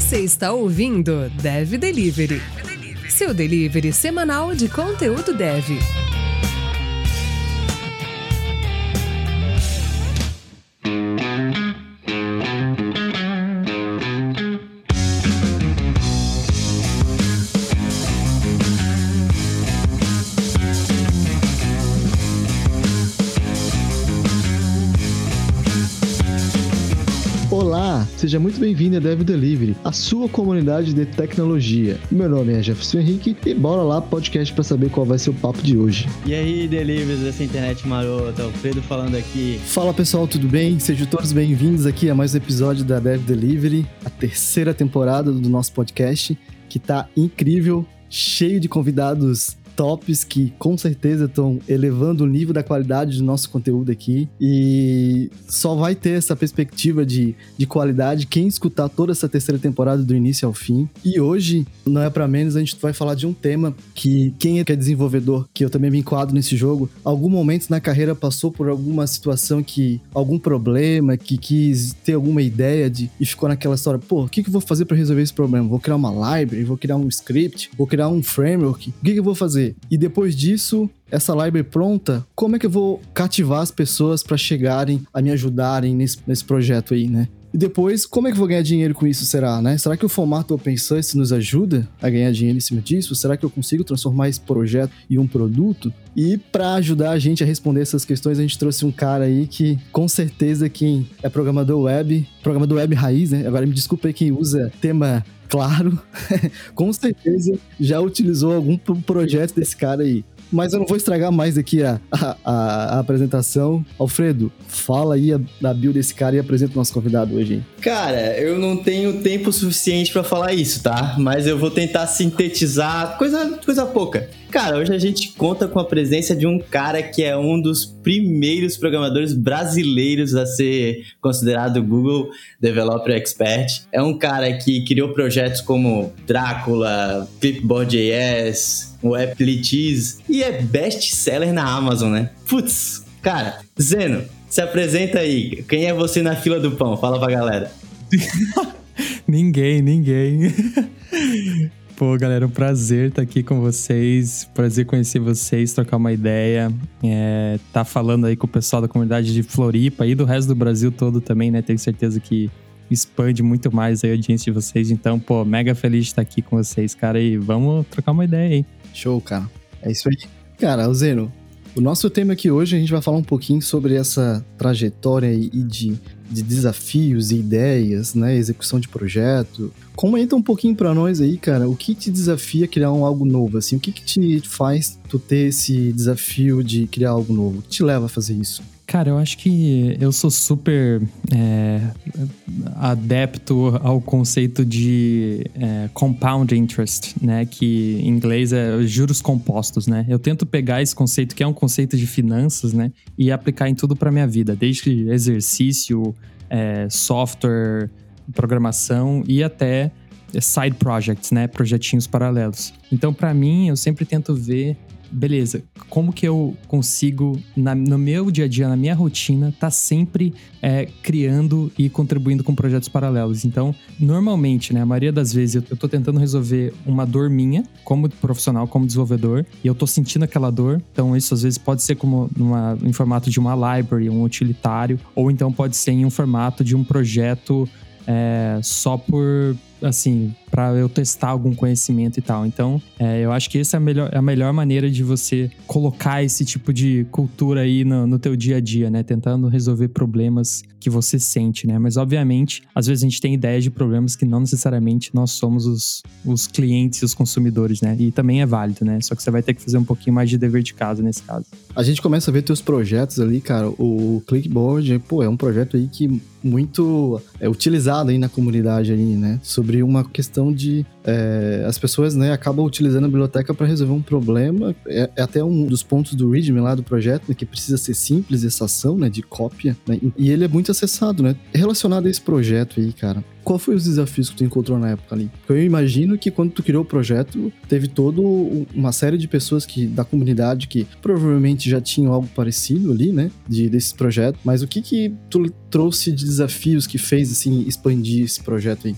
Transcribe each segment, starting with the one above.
Você está ouvindo Dev Delivery, seu delivery semanal de conteúdo dev. Seja muito bem-vindo a Dev Delivery, a sua comunidade de tecnologia. Meu nome é Jefferson Henrique e bora lá podcast para saber qual vai ser o papo de hoje. E aí, deliveries dessa internet marota, o Pedro falando aqui. Fala pessoal, tudo bem? Sejam todos bem-vindos aqui a mais um episódio da Dev Delivery, a terceira temporada do nosso podcast, que tá incrível, cheio de convidados tops que com certeza estão elevando o nível da qualidade do nosso conteúdo aqui. E só vai ter essa perspectiva de, de qualidade quem escutar toda essa terceira temporada do início ao fim. E hoje, não é para menos, a gente vai falar de um tema que quem é que é desenvolvedor, que eu também me enquadro nesse jogo, algum momento na carreira passou por alguma situação que, algum problema, que quis ter alguma ideia de e ficou naquela história, pô, o que, que eu vou fazer para resolver esse problema? Vou criar uma library, vou criar um script, vou criar um framework, o que, que eu vou fazer? E depois disso, essa library pronta, como é que eu vou cativar as pessoas para chegarem a me ajudarem nesse, nesse projeto aí, né? E depois, como é que eu vou ganhar dinheiro com isso, será, né? Será que o formato open source nos ajuda a ganhar dinheiro em cima disso? Será que eu consigo transformar esse projeto em um produto? E para ajudar a gente a responder essas questões, a gente trouxe um cara aí que, com certeza, quem é programador web, programador web raiz, né? Agora me desculpa aí quem usa tema claro, com certeza já utilizou algum projeto desse cara aí. Mas eu não vou estragar mais aqui a, a, a apresentação. Alfredo, fala aí a, build desse cara e apresenta o nosso convidado hoje. Cara, eu não tenho tempo suficiente para falar isso, tá? Mas eu vou tentar sintetizar coisa, coisa pouca. Cara, hoje a gente conta com a presença de um cara que é um dos primeiros programadores brasileiros a ser considerado Google Developer Expert. É um cara que criou projetos como Drácula, Clipboard.js, o Appletease e é best-seller na Amazon, né? Putz, cara, Zeno, se apresenta aí. Quem é você na fila do pão? Fala pra galera. ninguém, ninguém. Pô, galera, um prazer estar aqui com vocês. Prazer conhecer vocês, trocar uma ideia. É, tá falando aí com o pessoal da comunidade de Floripa e do resto do Brasil todo também, né? Tenho certeza que expande muito mais a audiência de vocês. Então, pô, mega feliz de estar aqui com vocês, cara. E vamos trocar uma ideia aí. Show, cara. É isso aí. Cara, Zeno, o nosso tema aqui hoje a gente vai falar um pouquinho sobre essa trajetória e de, de desafios e ideias, né? Execução de projeto. Comenta um pouquinho para nós aí, cara, o que te desafia a criar um algo novo, assim? O que, que te faz tu ter esse desafio de criar algo novo? O que te leva a fazer isso? Cara, eu acho que eu sou super é, adepto ao conceito de é, compound interest, né? Que em inglês é juros compostos, né? Eu tento pegar esse conceito, que é um conceito de finanças, né? E aplicar em tudo para minha vida, desde exercício, é, software, programação e até side projects, né? Projetinhos paralelos. Então, para mim, eu sempre tento ver beleza, como que eu consigo, na, no meu dia a dia, na minha rotina, tá sempre é, criando e contribuindo com projetos paralelos. Então, normalmente, né, a maioria das vezes eu, tô tentando resolver uma dor minha, como profissional, como desenvolvedor, e eu tô sentindo aquela dor. Então, isso às vezes pode ser como numa, em formato de uma library, um utilitário, ou então pode ser em um formato de um projeto é, só por assim, para eu testar algum conhecimento e tal. Então, é, eu acho que essa é a melhor, a melhor maneira de você colocar esse tipo de cultura aí no, no teu dia a dia, né? Tentando resolver problemas que você sente, né? Mas, obviamente, às vezes a gente tem ideias de problemas que não necessariamente nós somos os, os clientes e os consumidores, né? E também é válido, né? Só que você vai ter que fazer um pouquinho mais de dever de casa nesse caso. A gente começa a ver teus projetos ali, cara. O Clickboard, pô, é um projeto aí que muito é utilizado aí na comunidade aí, né? Sobre uma questão de é, as pessoas, né, acabam utilizando a biblioteca para resolver um problema. É, é, até um dos pontos do README lá do projeto, né, que precisa ser simples essa ação, né, de cópia. Né? E ele é muito acessado, né? Relacionado a esse projeto aí, cara. Qual foi os desafios que tu encontrou na época ali? Eu imagino que quando tu criou o projeto, teve toda uma série de pessoas que da comunidade que provavelmente já tinham algo parecido ali, né? De, desse projeto. Mas o que que tu trouxe de desafios que fez, assim, expandir esse projeto aí?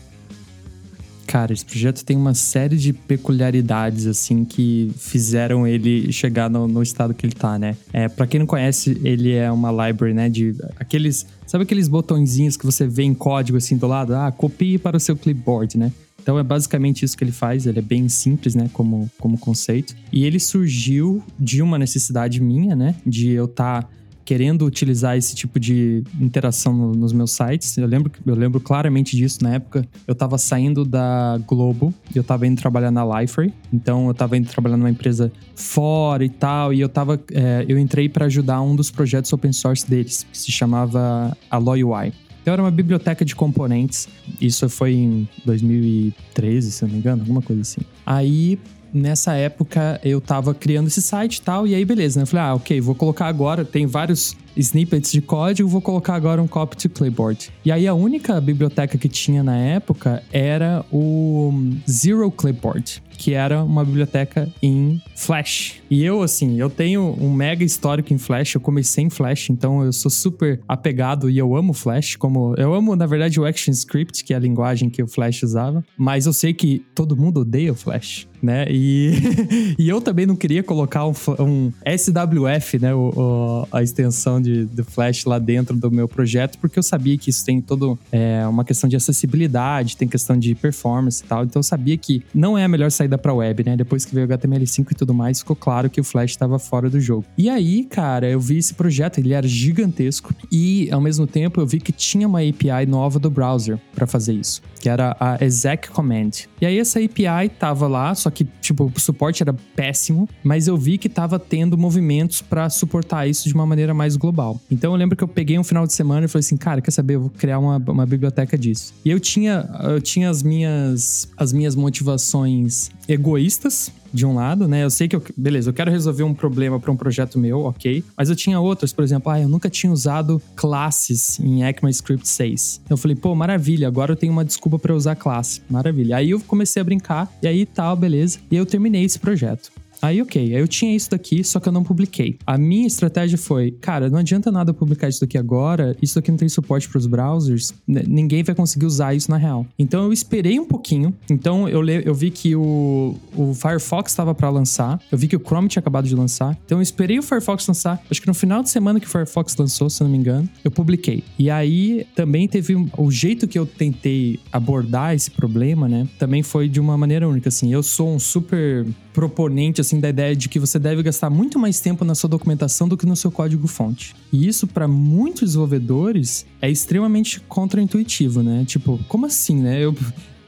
Cara, esse projeto tem uma série de peculiaridades, assim, que fizeram ele chegar no, no estado que ele tá, né? É, para quem não conhece, ele é uma library, né? De aqueles. Sabe aqueles botõezinhos que você vê em código assim do lado? Ah, copie para o seu clipboard, né? Então é basicamente isso que ele faz, ele é bem simples, né, como, como conceito. E ele surgiu de uma necessidade minha, né, de eu estar tá querendo utilizar esse tipo de interação no, nos meus sites. Eu lembro, eu lembro claramente disso na época. Eu estava saindo da Globo e eu estava indo trabalhar na Liferay. Então eu estava indo trabalhar numa empresa fora e tal. E eu tava. É, eu entrei para ajudar um dos projetos open source deles, que se chamava Alloy UI. Então era uma biblioteca de componentes. Isso foi em 2013, se eu não me engano, alguma coisa assim. Aí nessa época eu tava criando esse site e tal, e aí beleza, né? Eu falei, ah, ok, vou colocar agora, tem vários snippets de código, vou colocar agora um copy to clipboard. E aí a única biblioteca que tinha na época era o Zero Clipboard, que era uma biblioteca em Flash. E eu, assim, eu tenho um mega histórico em Flash, eu comecei em Flash, então eu sou super apegado e eu amo Flash, como eu amo, na verdade, o ActionScript, que é a linguagem que o Flash usava, mas eu sei que todo mundo odeia o Flash né? E, e eu também não queria colocar um, um SWF, né? O, o, a extensão de, de Flash lá dentro do meu projeto, porque eu sabia que isso tem todo é, uma questão de acessibilidade, tem questão de performance e tal. Então eu sabia que não é a melhor saída para web, né? Depois que veio o HTML5 e tudo mais, ficou claro que o Flash estava fora do jogo. E aí, cara, eu vi esse projeto, ele era gigantesco e ao mesmo tempo eu vi que tinha uma API nova do browser para fazer isso, que era a exec command. E aí essa API tava lá, só que, tipo, o suporte era péssimo, mas eu vi que tava tendo movimentos para suportar isso de uma maneira mais global. Então eu lembro que eu peguei um final de semana e falei assim, cara, quer saber? Eu vou criar uma, uma biblioteca disso. E eu tinha, eu tinha as minhas, as minhas motivações egoístas, de um lado, né? Eu sei que eu, beleza, eu quero resolver um problema para um projeto meu, ok. Mas eu tinha outros, por exemplo, ah, eu nunca tinha usado classes em ECMAScript 6. Então eu falei, pô, maravilha, agora eu tenho uma desculpa para usar classe. Maravilha. Aí eu comecei a brincar, e aí tal, beleza. E eu terminei esse projeto. Aí, ok, eu tinha isso daqui, só que eu não publiquei. A minha estratégia foi, cara, não adianta nada publicar isso daqui agora, isso daqui não tem suporte para os browsers, ninguém vai conseguir usar isso na real. Então eu esperei um pouquinho, então eu, eu vi que o, o Firefox estava para lançar, eu vi que o Chrome tinha acabado de lançar, então eu esperei o Firefox lançar, acho que no final de semana que o Firefox lançou, se não me engano, eu publiquei. E aí também teve o jeito que eu tentei abordar esse problema, né, também foi de uma maneira única, assim, eu sou um super proponente assim da ideia de que você deve gastar muito mais tempo na sua documentação do que no seu código fonte. E isso para muitos desenvolvedores é extremamente contraintuitivo, né? Tipo, como assim, né? Eu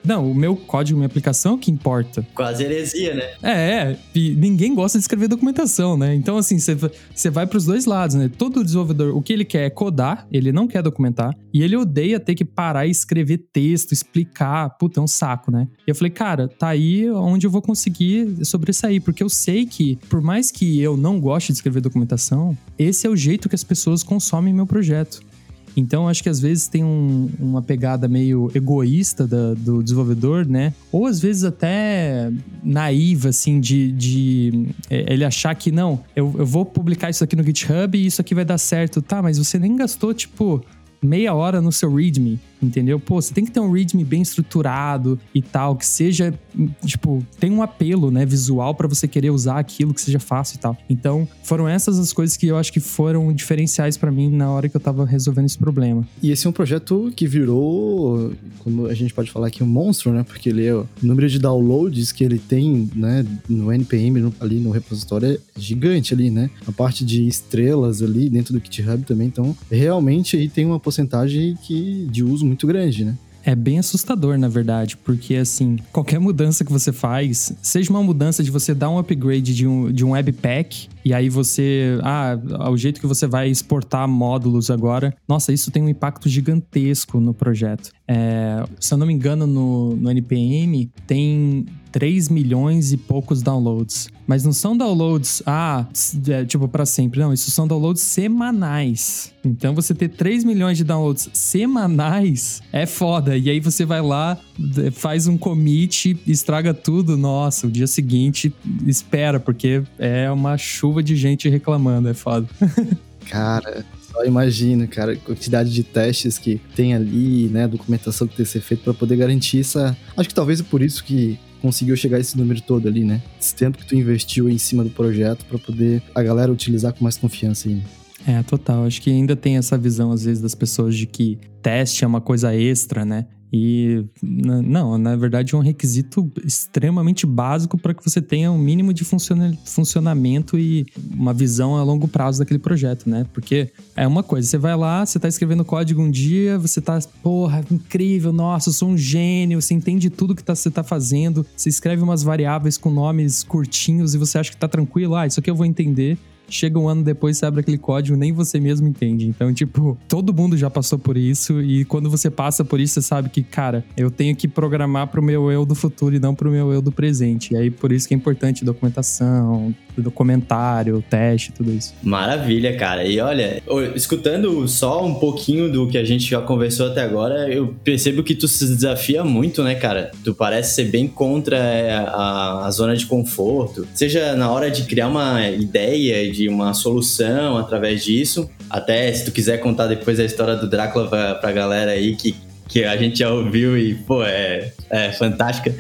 não, o meu código, minha aplicação é que importa. Quase heresia, né? É, é. Ninguém gosta de escrever documentação, né? Então, assim, você vai para os dois lados, né? Todo desenvolvedor, o que ele quer é codar, ele não quer documentar, e ele odeia ter que parar e escrever texto, explicar. Puta, é um saco, né? E eu falei, cara, tá aí onde eu vou conseguir sobressair, porque eu sei que, por mais que eu não goste de escrever documentação, esse é o jeito que as pessoas consomem meu projeto. Então, acho que às vezes tem um, uma pegada meio egoísta da, do desenvolvedor, né? Ou às vezes até naiva, assim, de, de é, ele achar que não, eu, eu vou publicar isso aqui no GitHub e isso aqui vai dar certo. Tá, mas você nem gastou, tipo, meia hora no seu README, entendeu? Pô, você tem que ter um README bem estruturado e tal, que seja, tipo, tem um apelo, né, visual para você querer usar aquilo, que seja fácil e tal. Então, foram essas as coisas que eu acho que foram diferenciais para mim na hora que eu tava resolvendo esse problema. E esse é um projeto que virou, como a gente pode falar aqui, um monstro, né? Porque ele é o número de downloads que ele tem, né, no NPM, no, ali no repositório é gigante ali, né? A parte de estrelas ali dentro do GitHub também, então realmente aí tem uma porcentagem que, de uso muito grande, né? É bem assustador, na verdade, porque assim, qualquer mudança que você faz, seja uma mudança de você dar um upgrade de um, de um webpack, e aí você. Ah, o jeito que você vai exportar módulos agora, nossa, isso tem um impacto gigantesco no projeto. É, se eu não me engano, no, no NPM tem 3 milhões e poucos downloads. Mas não são downloads, ah, é, tipo, para sempre. Não, isso são downloads semanais. Então você ter 3 milhões de downloads semanais é foda. E aí você vai lá, faz um commit, estraga tudo. Nossa, o dia seguinte espera, porque é uma chuva de gente reclamando, é foda. Cara, Só imagino, cara, a quantidade de testes que tem ali, né, documentação que tem que ser feita para poder garantir essa. Acho que talvez é por isso que conseguiu chegar a esse número todo ali, né? Esse tempo que tu investiu em cima do projeto para poder a galera utilizar com mais confiança aí. É, total. Acho que ainda tem essa visão, às vezes, das pessoas de que teste é uma coisa extra, né? E não, na verdade é um requisito extremamente básico para que você tenha um mínimo de funcionamento e uma visão a longo prazo daquele projeto, né? Porque é uma coisa, você vai lá, você está escrevendo código um dia, você está, porra, incrível, nossa, eu sou um gênio, você entende tudo que tá, você está fazendo, você escreve umas variáveis com nomes curtinhos e você acha que está tranquilo, ah, isso aqui eu vou entender chega um ano depois, você abre aquele código, nem você mesmo entende. Então, tipo, todo mundo já passou por isso e quando você passa por isso, você sabe que, cara, eu tenho que programar pro meu eu do futuro e não pro meu eu do presente. E aí, por isso que é importante documentação, documentário, teste, tudo isso. Maravilha, cara. E olha, escutando só um pouquinho do que a gente já conversou até agora, eu percebo que tu se desafia muito, né, cara? Tu parece ser bem contra é, a, a zona de conforto, seja na hora de criar uma ideia de uma solução através disso. Até se tu quiser contar depois a história do Drácula pra, pra galera aí que que a gente já ouviu e, pô, é, é fantástica.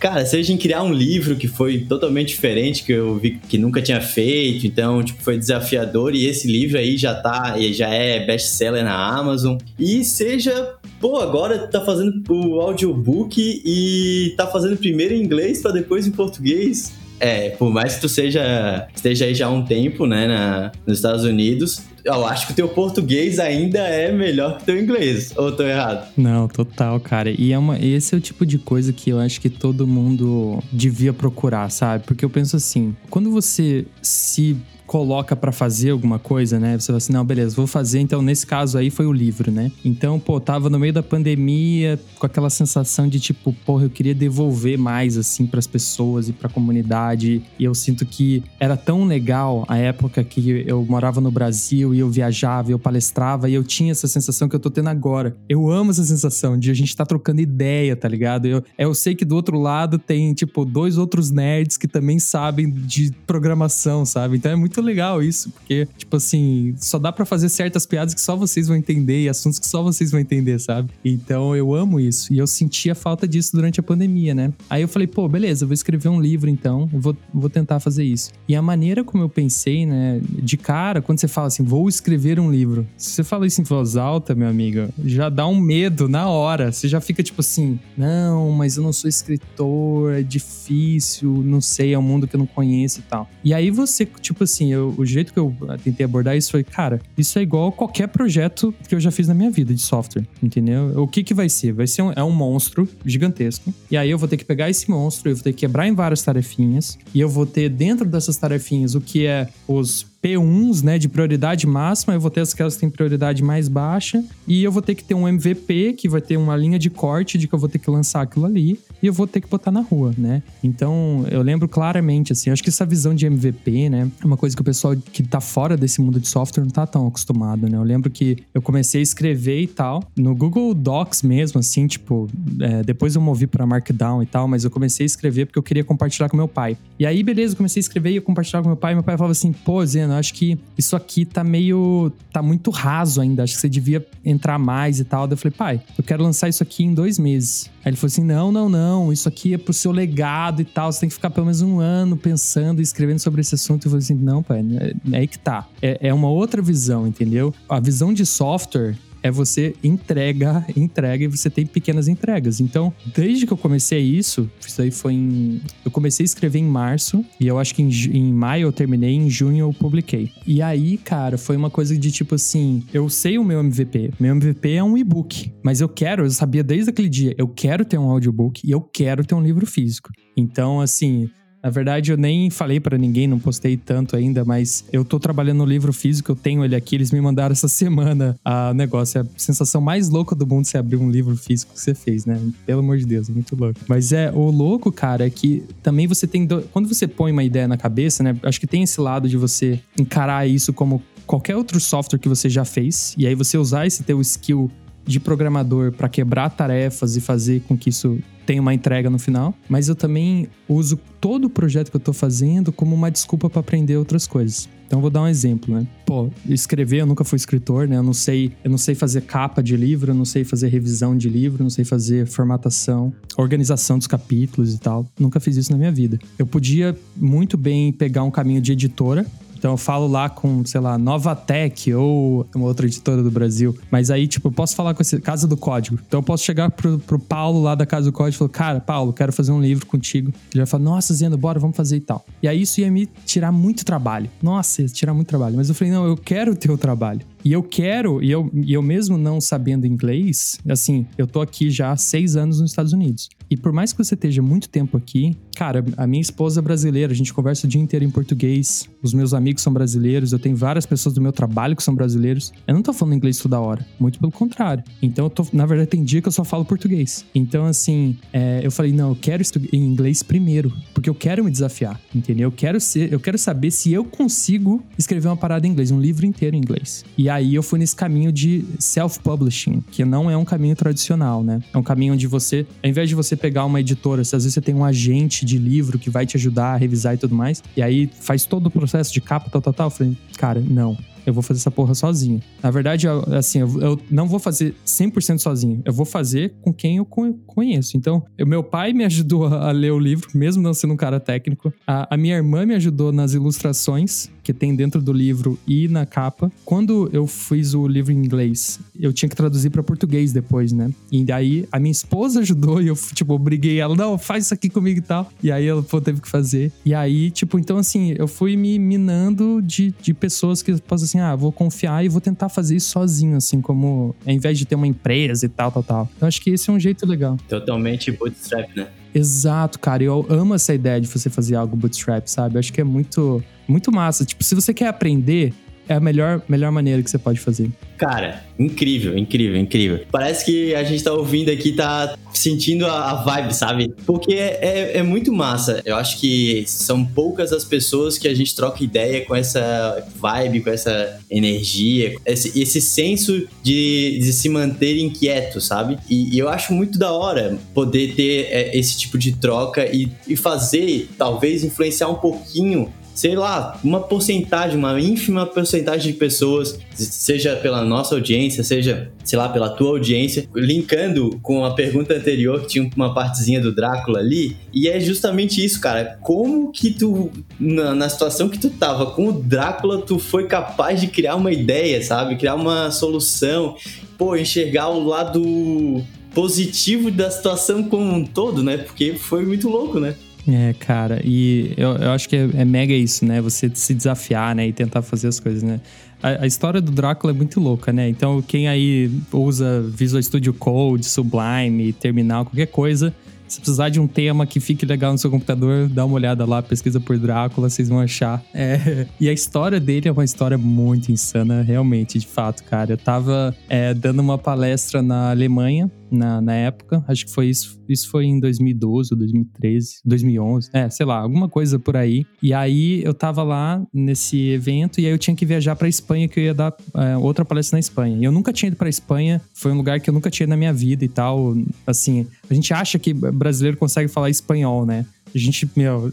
Cara, seja em criar um livro que foi totalmente diferente, que eu vi que nunca tinha feito, então, tipo, foi desafiador e esse livro aí já tá, já é best-seller na Amazon. E seja, pô, agora tá fazendo o audiobook e tá fazendo primeiro em inglês para depois em português. É, por mais que tu seja, esteja aí já há um tempo, né, na, nos Estados Unidos, eu acho que o teu português ainda é melhor que o teu inglês. Ou tô errado? Não, total, cara. E é uma, esse é o tipo de coisa que eu acho que todo mundo devia procurar, sabe? Porque eu penso assim, quando você se coloca para fazer alguma coisa, né? Você fala assim, não, beleza, vou fazer. Então, nesse caso aí foi o livro, né? Então, pô, tava no meio da pandemia com aquela sensação de tipo, porra, eu queria devolver mais assim para as pessoas e para a comunidade. E eu sinto que era tão legal a época que eu morava no Brasil e eu viajava, e eu palestrava e eu tinha essa sensação que eu tô tendo agora. Eu amo essa sensação de a gente tá trocando ideia, tá ligado? Eu, eu sei que do outro lado tem tipo dois outros nerds que também sabem de programação, sabe? Então é muito muito legal isso, porque, tipo assim, só dá para fazer certas piadas que só vocês vão entender e assuntos que só vocês vão entender, sabe? Então eu amo isso. E eu sentia falta disso durante a pandemia, né? Aí eu falei, pô, beleza, eu vou escrever um livro então, eu vou, vou tentar fazer isso. E a maneira como eu pensei, né, de cara, quando você fala assim, vou escrever um livro, se você fala isso em voz alta, meu amigo, já dá um medo na hora. Você já fica tipo assim, não, mas eu não sou escritor, é difícil, não sei, é um mundo que eu não conheço e tal. E aí você, tipo assim, assim, eu, o jeito que eu tentei abordar isso foi, cara, isso é igual qualquer projeto que eu já fiz na minha vida de software, entendeu? O que que vai ser? Vai ser um, é um monstro gigantesco. E aí eu vou ter que pegar esse monstro, eu vou ter que quebrar em várias tarefinhas. E eu vou ter dentro dessas tarefinhas o que é os P1s, né, de prioridade máxima, eu vou ter aquelas que têm prioridade mais baixa, e eu vou ter que ter um MVP, que vai ter uma linha de corte de que eu vou ter que lançar aquilo ali, e eu vou ter que botar na rua, né? Então, eu lembro claramente, assim, acho que essa visão de MVP, né, é uma coisa que o pessoal que tá fora desse mundo de software não tá tão acostumado, né? Eu lembro que eu comecei a escrever e tal, no Google Docs mesmo, assim, tipo, é, depois eu movi para Markdown e tal, mas eu comecei a escrever porque eu queria compartilhar com meu pai. E aí, beleza, eu comecei a escrever e eu compartilhar com meu pai, e meu pai falava assim, pô, Zeno, acho que isso aqui tá meio, tá muito raso ainda, acho que você devia entrar mais e tal. Daí eu falei, pai, eu quero lançar isso aqui em dois meses. Aí ele falou assim: não, não, não, isso aqui é pro seu legado e tal. Você tem que ficar pelo menos um ano pensando e escrevendo sobre esse assunto. Eu falei assim: não, pai, é, é aí que tá. É, é uma outra visão, entendeu? A visão de software é você entrega, entrega e você tem pequenas entregas. Então, desde que eu comecei isso, isso aí foi em. Eu comecei a escrever em março e eu acho que em, em maio eu terminei, em junho eu publiquei. E aí, cara, foi uma coisa de tipo assim: eu sei o meu MVP. Meu MVP é um e-book, mas eu quero, eu sabia desde aquele dia, eu quero ter um audiobook e eu quero ter um livro físico. Então, assim, na verdade, eu nem falei para ninguém, não postei tanto ainda, mas eu tô trabalhando no livro físico, eu tenho ele aqui, eles me mandaram essa semana a negócio. É a sensação mais louca do mundo você abrir um livro físico que você fez, né? Pelo amor de Deus, é muito louco. Mas é, o louco, cara, é que também você tem. Do... Quando você põe uma ideia na cabeça, né? Acho que tem esse lado de você encarar isso como qualquer outro software que você já fez, e aí você usar esse teu skill de programador para quebrar tarefas e fazer com que isso tenha uma entrega no final, mas eu também uso todo o projeto que eu tô fazendo como uma desculpa para aprender outras coisas. Então vou dar um exemplo, né? Pô, escrever, eu nunca fui escritor, né? Eu não sei, eu não sei fazer capa de livro, eu não sei fazer revisão de livro, eu não sei fazer formatação, organização dos capítulos e tal. Nunca fiz isso na minha vida. Eu podia muito bem pegar um caminho de editora então eu falo lá com, sei lá, Nova Tech ou uma outra editora do Brasil. Mas aí, tipo, eu posso falar com esse Casa do Código. Então eu posso chegar pro, pro Paulo lá da Casa do Código e falar, cara, Paulo, quero fazer um livro contigo. Ele vai falar, nossa, Zeno, bora, vamos fazer e tal. E aí isso ia me tirar muito trabalho. Nossa, ia tirar muito trabalho. Mas eu falei, não, eu quero ter o trabalho. E eu quero, e eu, e eu mesmo não sabendo inglês, assim, eu tô aqui já há seis anos nos Estados Unidos. E por mais que você esteja muito tempo aqui, cara, a minha esposa é brasileira, a gente conversa o dia inteiro em português, os meus amigos são brasileiros, eu tenho várias pessoas do meu trabalho que são brasileiros. Eu não tô falando inglês toda hora, muito pelo contrário. Então eu tô, na verdade, tem dia que eu só falo português. Então, assim, é, eu falei, não, eu quero estudar em inglês primeiro, porque eu quero me desafiar, entendeu? Eu quero ser, eu quero saber se eu consigo escrever uma parada em inglês, um livro inteiro em inglês. E aí eu fui nesse caminho de self-publishing, que não é um caminho tradicional, né? É um caminho onde você, ao invés de você pegar uma editora, se às vezes você tem um agente de livro que vai te ajudar a revisar e tudo mais, e aí faz todo o processo de capa, tal, tal, tal, eu falei, cara, não eu vou fazer essa porra sozinho. Na verdade, assim, eu, eu não vou fazer 100% sozinho. Eu vou fazer com quem eu conheço. Então, eu, meu pai me ajudou a, a, ler o livro, mesmo não sendo um cara técnico. A, a minha irmã me ajudou nas ilustrações que tem dentro do livro e na capa. Quando eu fiz o livro em inglês, eu tinha que traduzir para português depois, né? E daí a minha esposa ajudou e eu, tipo, obriguei ela, não, faz isso aqui comigo e tal. E aí ela pô, teve que fazer. E aí, tipo, então assim, eu fui me minando de, de pessoas que posso assim, ah, vou confiar e vou tentar fazer isso sozinho, assim, como ao invés de ter uma empresa e tal, tal, tal. Então acho que esse é um jeito legal. Totalmente bootstrap, né? Exato, cara. Eu amo essa ideia de você fazer algo bootstrap, sabe? Eu acho que é muito, muito massa. Tipo, se você quer aprender, é a melhor, melhor maneira que você pode fazer. Cara, incrível, incrível, incrível. Parece que a gente tá ouvindo aqui, tá sentindo a, a vibe, sabe? Porque é, é, é, muito massa. Eu acho que são poucas as pessoas que a gente troca ideia com essa vibe, com essa energia, esse, esse senso de, de se manter inquieto, sabe? E, e, eu acho muito da hora poder ter é, esse tipo de troca e, e fazer, talvez, influenciar um pouquinho sei lá, uma porcentagem, uma ínfima porcentagem de pessoas, seja pela nossa audiência, seja, sei lá, pela tua audiência, linkando com a pergunta anterior, que tinha uma partezinha do Drácula ali, e é justamente isso, cara. Como que tu, na, na situação que tu tava com o Drácula, tu foi capaz de criar uma ideia, sabe? Criar uma solução, pô, enxergar o lado positivo da situação como um todo, né? Porque foi muito louco, né? É, cara, e eu, eu acho que é, é, mega isso, né? Você se desafiar, né? E tentar fazer as coisas, né? A, a, história do Drácula é muito louca, né? Então, quem aí usa Visual Studio Code, Sublime, Terminal, qualquer coisa, se precisar de um tema que fique legal no seu computador, dá uma olhada lá, pesquisa por Drácula, vocês vão achar. É, e a história dele é uma história muito insana, realmente, de fato, cara. Eu tava é, dando uma palestra na Alemanha na, na época. Acho que foi isso. Isso foi em 2012 ou 2013, 2011. É, sei lá, alguma coisa por aí. E aí eu tava lá nesse evento e aí eu tinha que viajar pra Espanha, que eu ia dar é, outra palestra na Espanha. E eu nunca tinha ido pra Espanha. Foi um lugar que eu nunca tinha ido na minha vida e tal. Assim, a gente acha que brasileiro consegue falar espanhol, né? A gente, meu,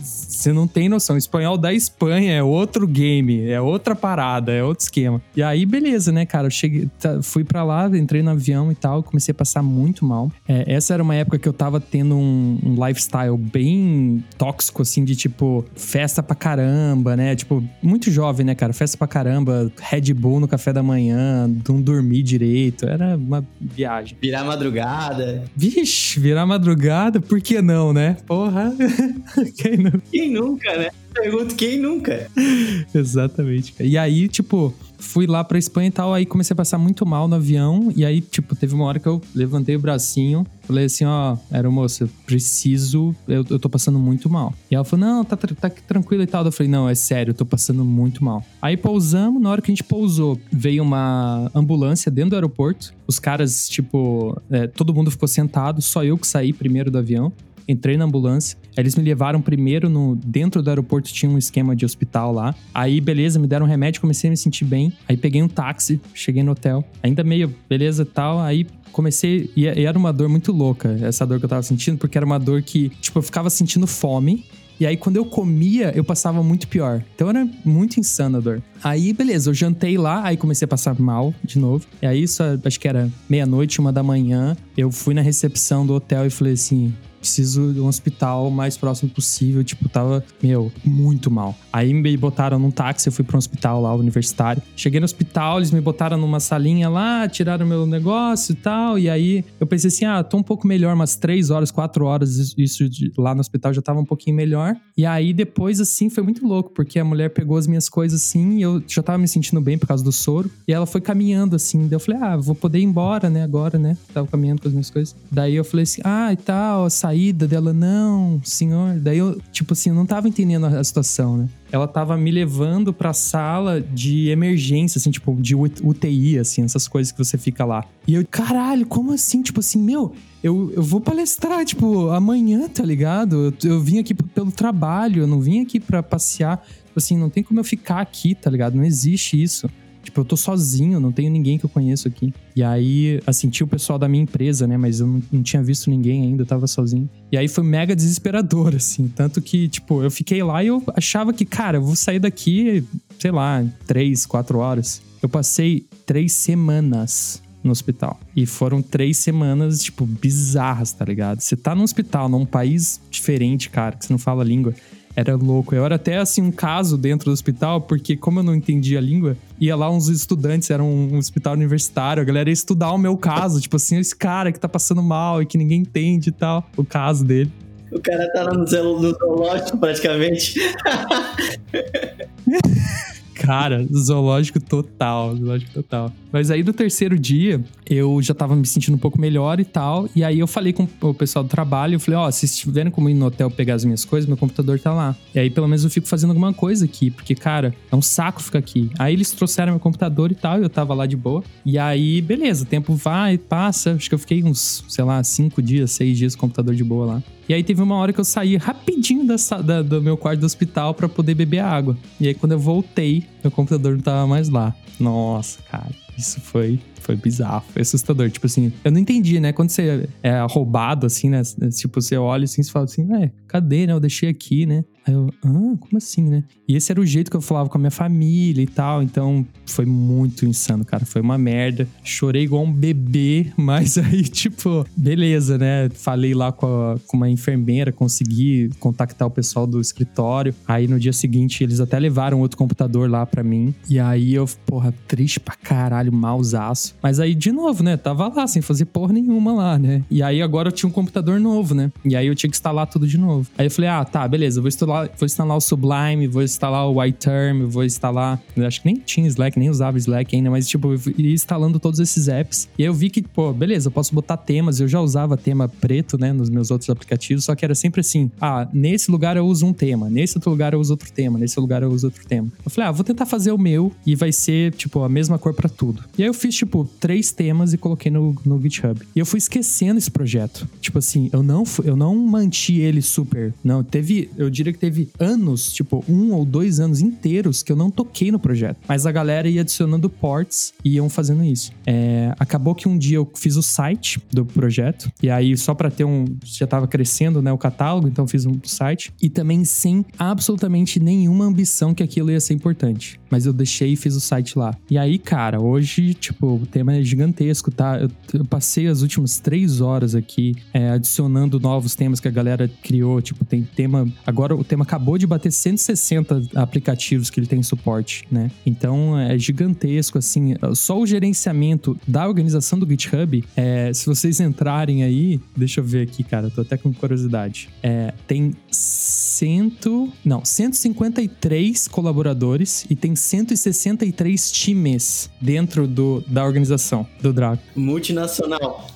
você não tem noção. O espanhol da Espanha é outro game, é outra parada, é outro esquema. E aí, beleza, né, cara? Eu cheguei, tá, fui para lá, entrei no avião e tal, comecei a passar muito mal. É, essa era uma época que eu tava tendo um, um, lifestyle bem tóxico, assim, de tipo, festa pra caramba, né? Tipo, muito jovem, né, cara? Festa pra caramba, Red Bull no café da manhã, não dormir direito. Era uma viagem. Virar madrugada. Vixe, virar madrugada, por que não, né? Porra. quem, nunca? quem nunca, né? Pergunto quem nunca. Exatamente. E aí, tipo, fui lá pra Espanha e tal, aí comecei a passar muito mal no avião, e aí, tipo, teve uma hora que eu levantei o bracinho, falei assim, ó, era moça, preciso, eu, eu tô passando muito mal. E ela falou, não, tá, tá tranquilo e tal. Eu falei, não, é sério, eu tô passando muito mal. Aí pousamos, na hora que a gente pousou, veio uma ambulância dentro do aeroporto, os caras, tipo, é, todo mundo ficou sentado, só eu que saí primeiro do avião. Entrei na ambulância. Eles me levaram primeiro no dentro do aeroporto tinha um esquema de hospital lá. Aí beleza, me deram um remédio, comecei a me sentir bem. Aí peguei um táxi, cheguei no hotel. Ainda meio beleza tal, aí comecei e era uma dor muito louca, essa dor que eu tava sentindo, porque era uma dor que, tipo, eu ficava sentindo fome e aí, quando eu comia, eu passava muito pior. Então era muito insana a dor. Aí, beleza, eu jantei lá, aí comecei a passar mal de novo. E aí, isso acho que era meia-noite, uma da manhã. Eu fui na recepção do hotel e falei assim: preciso de um hospital mais próximo possível. Tipo, tava, meu, muito mal. Aí me botaram num táxi, eu fui pra um hospital lá, universitário. Cheguei no hospital, eles me botaram numa salinha lá, tiraram meu negócio e tal. E aí eu pensei assim: ah, tô um pouco melhor, umas três horas, quatro horas. Isso de, lá no hospital já tava um pouquinho melhor. E aí depois, assim, foi muito louco, porque a mulher pegou as minhas coisas assim, e eu já tava me sentindo bem por causa do soro. E ela foi caminhando assim. Daí eu falei: ah, vou poder ir embora, né, agora, né? Tava caminhando com as minhas coisas. Daí eu falei assim: ah, e tal, saí saída dela, não, senhor. Daí eu, tipo assim, eu não tava entendendo a situação, né? Ela tava me levando pra sala de emergência, assim, tipo, de UTI, assim, essas coisas que você fica lá. E eu, caralho, como assim? Tipo assim, meu, eu, eu vou palestrar, tipo, amanhã, tá ligado? Eu, eu vim aqui pelo trabalho, eu não vim aqui pra passear. Tipo assim, não tem como eu ficar aqui, tá ligado? Não existe isso. Tipo, eu tô sozinho, não tenho ninguém que eu conheço aqui. E aí, assim, tinha o pessoal da minha empresa, né? Mas eu não, não tinha visto ninguém ainda, eu tava sozinho. E aí foi mega desesperador, assim. Tanto que, tipo, eu fiquei lá e eu achava que, cara, eu vou sair daqui, sei lá, três, quatro horas. Eu passei três semanas no hospital. E foram três semanas, tipo, bizarras, tá ligado? Você tá num hospital, num país diferente, cara, que você não fala a língua era louco. Eu era até assim um caso dentro do hospital, porque como eu não entendia a língua, ia lá uns estudantes, era um, hospital universitário, a galera ia estudar o meu caso, tipo assim, esse cara que tá passando mal e que ninguém entende e tal, o caso dele. O cara tá no zoológico praticamente. Cara, zoológico total, zoológico total. Mas aí no terceiro dia, eu já tava me sentindo um pouco melhor e tal. E aí eu falei com o pessoal do trabalho, eu falei, ó, oh, se estiverem como ir no hotel pegar as minhas coisas, meu computador tá lá. E aí pelo menos eu fico fazendo alguma coisa aqui, porque, cara, é um saco ficar aqui. Aí eles trouxeram meu computador e tal, e eu tava lá de boa. E aí, beleza, o tempo vai, passa. Acho que eu fiquei uns, sei lá, cinco dias, seis dias com o computador de boa lá. E aí teve uma hora que eu saí rapidinho da, da, do meu quarto do hospital para poder beber água. E aí quando eu voltei, meu computador não tava mais lá. Nossa, cara. Isso foi, foi bizarro, foi assustador. Tipo assim, eu não entendi, né? Quando você é roubado, assim, né? Tipo, você olha assim e fala assim, ué, cadê, né? Eu deixei aqui, né? Aí eu, ah, como assim, né? E esse era o jeito que eu falava com a minha família e tal. Então, foi muito insano, cara. Foi uma merda. Chorei igual um bebê, mas aí, tipo, beleza, né? Falei lá com, a, com uma enfermeira, consegui contactar o pessoal do escritório. Aí no dia seguinte, eles até levaram outro computador lá para mim. E aí eu, porra, triste pra caralho, mausaço. Mas aí, de novo, né? Tava lá, sem fazer porra nenhuma lá, né? E aí agora eu tinha um computador novo, né? E aí eu tinha que instalar tudo de novo. Aí eu falei, ah, tá, beleza, eu vou instalar instalar, vou instalar o Sublime, vou instalar o iTerm, vou instalar. Acho que nem tinha Slack, nem usava Slack ainda, mas tipo, eu ia instalando todos esses apps. E aí eu vi que, pô, beleza, eu posso botar temas. Eu já usava tema preto, né, nos meus outros aplicativos, só que era sempre assim: ah, nesse lugar eu uso um tema, nesse outro lugar eu uso outro tema, nesse lugar eu uso outro tema. Eu falei, ah, vou tentar fazer o meu e vai ser, tipo, a mesma cor para tudo. E aí eu fiz, tipo, três temas e coloquei no, no GitHub. E eu fui esquecendo esse projeto. Tipo assim, eu não, eu não manti ele super. Não, teve, eu diria que teve anos, tipo, um ou dois anos inteiros que eu não toquei no projeto. Mas a galera ia adicionando ports e iam fazendo isso. É, acabou que um dia eu fiz o site do projeto, e aí só para ter um. Já tava crescendo, né, o catálogo, então fiz um site. E também sem absolutamente nenhuma ambição que aquilo ia ser importante. Mas eu deixei e fiz o site lá. E aí, cara, hoje, tipo, o tema é gigantesco, tá? Eu, eu passei as últimas três horas aqui é, adicionando novos temas que a galera criou. Tipo, tem tema. Agora o tema acabou de bater 160 aplicativos que ele tem suporte, né? Então é gigantesco, assim. Só o gerenciamento da organização do GitHub, é, se vocês entrarem aí, deixa eu ver aqui, cara, tô até com curiosidade. É, tem cento, não, 153 colaboradores e tem 163 times dentro do, da organização do Draco. Multinacional.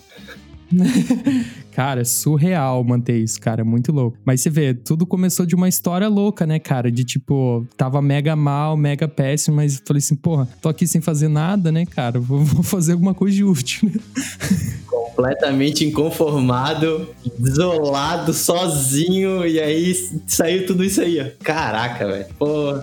Cara, é surreal manter isso, cara. É muito louco. Mas você vê, tudo começou de uma história louca, né, cara? De tipo, tava mega mal, mega péssimo, mas falei assim, porra, tô aqui sem fazer nada, né, cara? Vou, vou fazer alguma coisa de útil, né? completamente inconformado, desolado, sozinho, e aí saiu tudo isso aí, ó. Caraca, velho. Pô.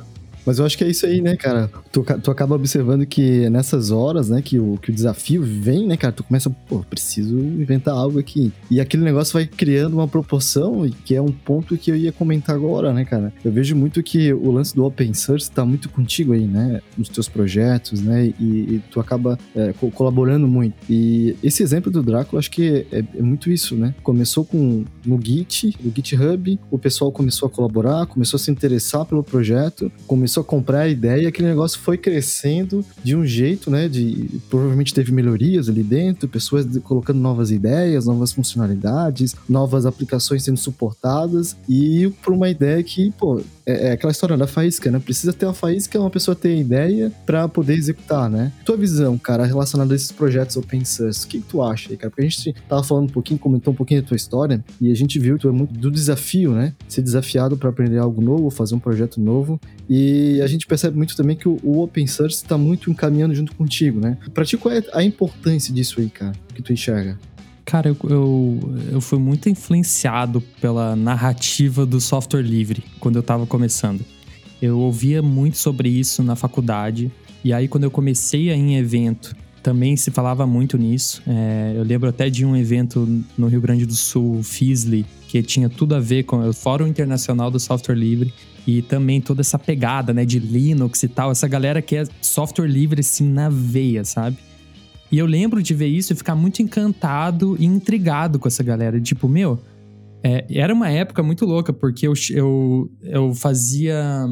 Mas eu acho que é isso aí, né, cara? Tu, tu acaba observando que nessas horas, né, que o, que o desafio vem, né, cara? Tu começa, pô, preciso inventar algo aqui. E aquele negócio vai criando uma proporção, e que é um ponto que eu ia comentar agora, né, cara? Eu vejo muito que o lance do open source tá muito contigo aí, né? Nos teus projetos, né? E, e tu acaba é, co colaborando muito. E esse exemplo do Drácula, acho que é, é, muito isso, né? Começou com no Git, no GitHub, o pessoal começou a colaborar, começou a se interessar pelo projeto, começou começou a comprar a ideia e aquele negócio foi crescendo de um jeito, né? De provavelmente teve melhorias ali dentro, pessoas colocando novas ideias, novas funcionalidades, novas aplicações sendo suportadas e por uma ideia que, pô, é, é, aquela história da faísca, né? Precisa ter uma faísca, uma pessoa ter ideia para poder executar, né? Tua visão, cara, relacionada a esses projetos open source, o que, tu acha aí, cara? Porque a gente tava falando um pouquinho, comentou um pouquinho da tua história e a gente viu que tu é muito do desafio, né? Ser desafiado para aprender algo novo, fazer um projeto novo e a gente percebe muito também que o, o open source está muito encaminhando junto contigo, né? Pra ti, qual é a importância disso aí, cara, que tu enxerga? Cara, eu, eu, eu, fui muito influenciado pela narrativa do software livre quando eu estava começando. Eu ouvia muito sobre isso na faculdade, e aí quando eu comecei a em evento, também se falava muito nisso. É, eu lembro até de um evento no Rio Grande do Sul, FISLey, que tinha tudo a ver com o Fórum Internacional do Software Livre, e também toda essa pegada, né, de Linux e tal, essa galera que é software livre assim na veia, sabe? E eu lembro de ver isso e ficar muito encantado e intrigado com essa galera. Tipo, meu, é, era uma época muito louca, porque eu, eu, eu fazia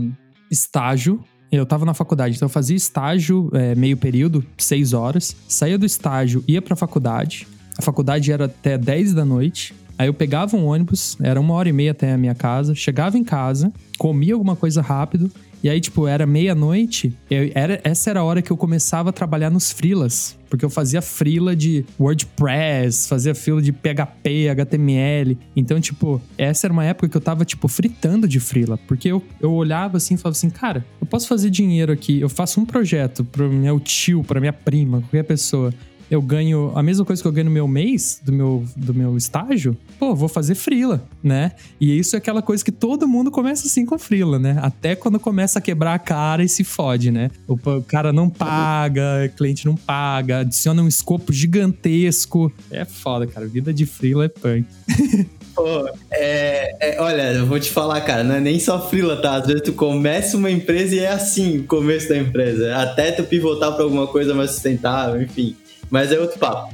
estágio. Eu tava na faculdade, então eu fazia estágio é, meio período, seis horas. Saía do estágio, ia pra faculdade. A faculdade era até 10 da noite. Aí eu pegava um ônibus, era uma hora e meia até a minha casa. Chegava em casa, comia alguma coisa rápido e aí, tipo, era meia-noite, era, essa era a hora que eu começava a trabalhar nos frilas. Porque eu fazia frila de WordPress, fazia frila de PHP, HTML. Então, tipo, essa era uma época que eu tava, tipo, fritando de frila. Porque eu, eu olhava assim e falava assim, cara, eu posso fazer dinheiro aqui. Eu faço um projeto pro meu tio, pra minha prima, qualquer pessoa eu ganho a mesma coisa que eu ganho no meu mês, do meu, do meu estágio, pô, vou fazer frila, né? E isso é aquela coisa que todo mundo começa assim com frila, né? Até quando começa a quebrar a cara e se fode, né? O, cara não paga, o cliente não paga, adiciona um escopo gigantesco. É foda, cara. Vida de frila é punk. Pô, é, é, olha, eu vou te falar, cara, não é nem só frila, tá? Às vezes tu começa uma empresa e é assim o começo da empresa. Até tu pivotar pra alguma coisa mais sustentável, enfim. Mas é outro papo.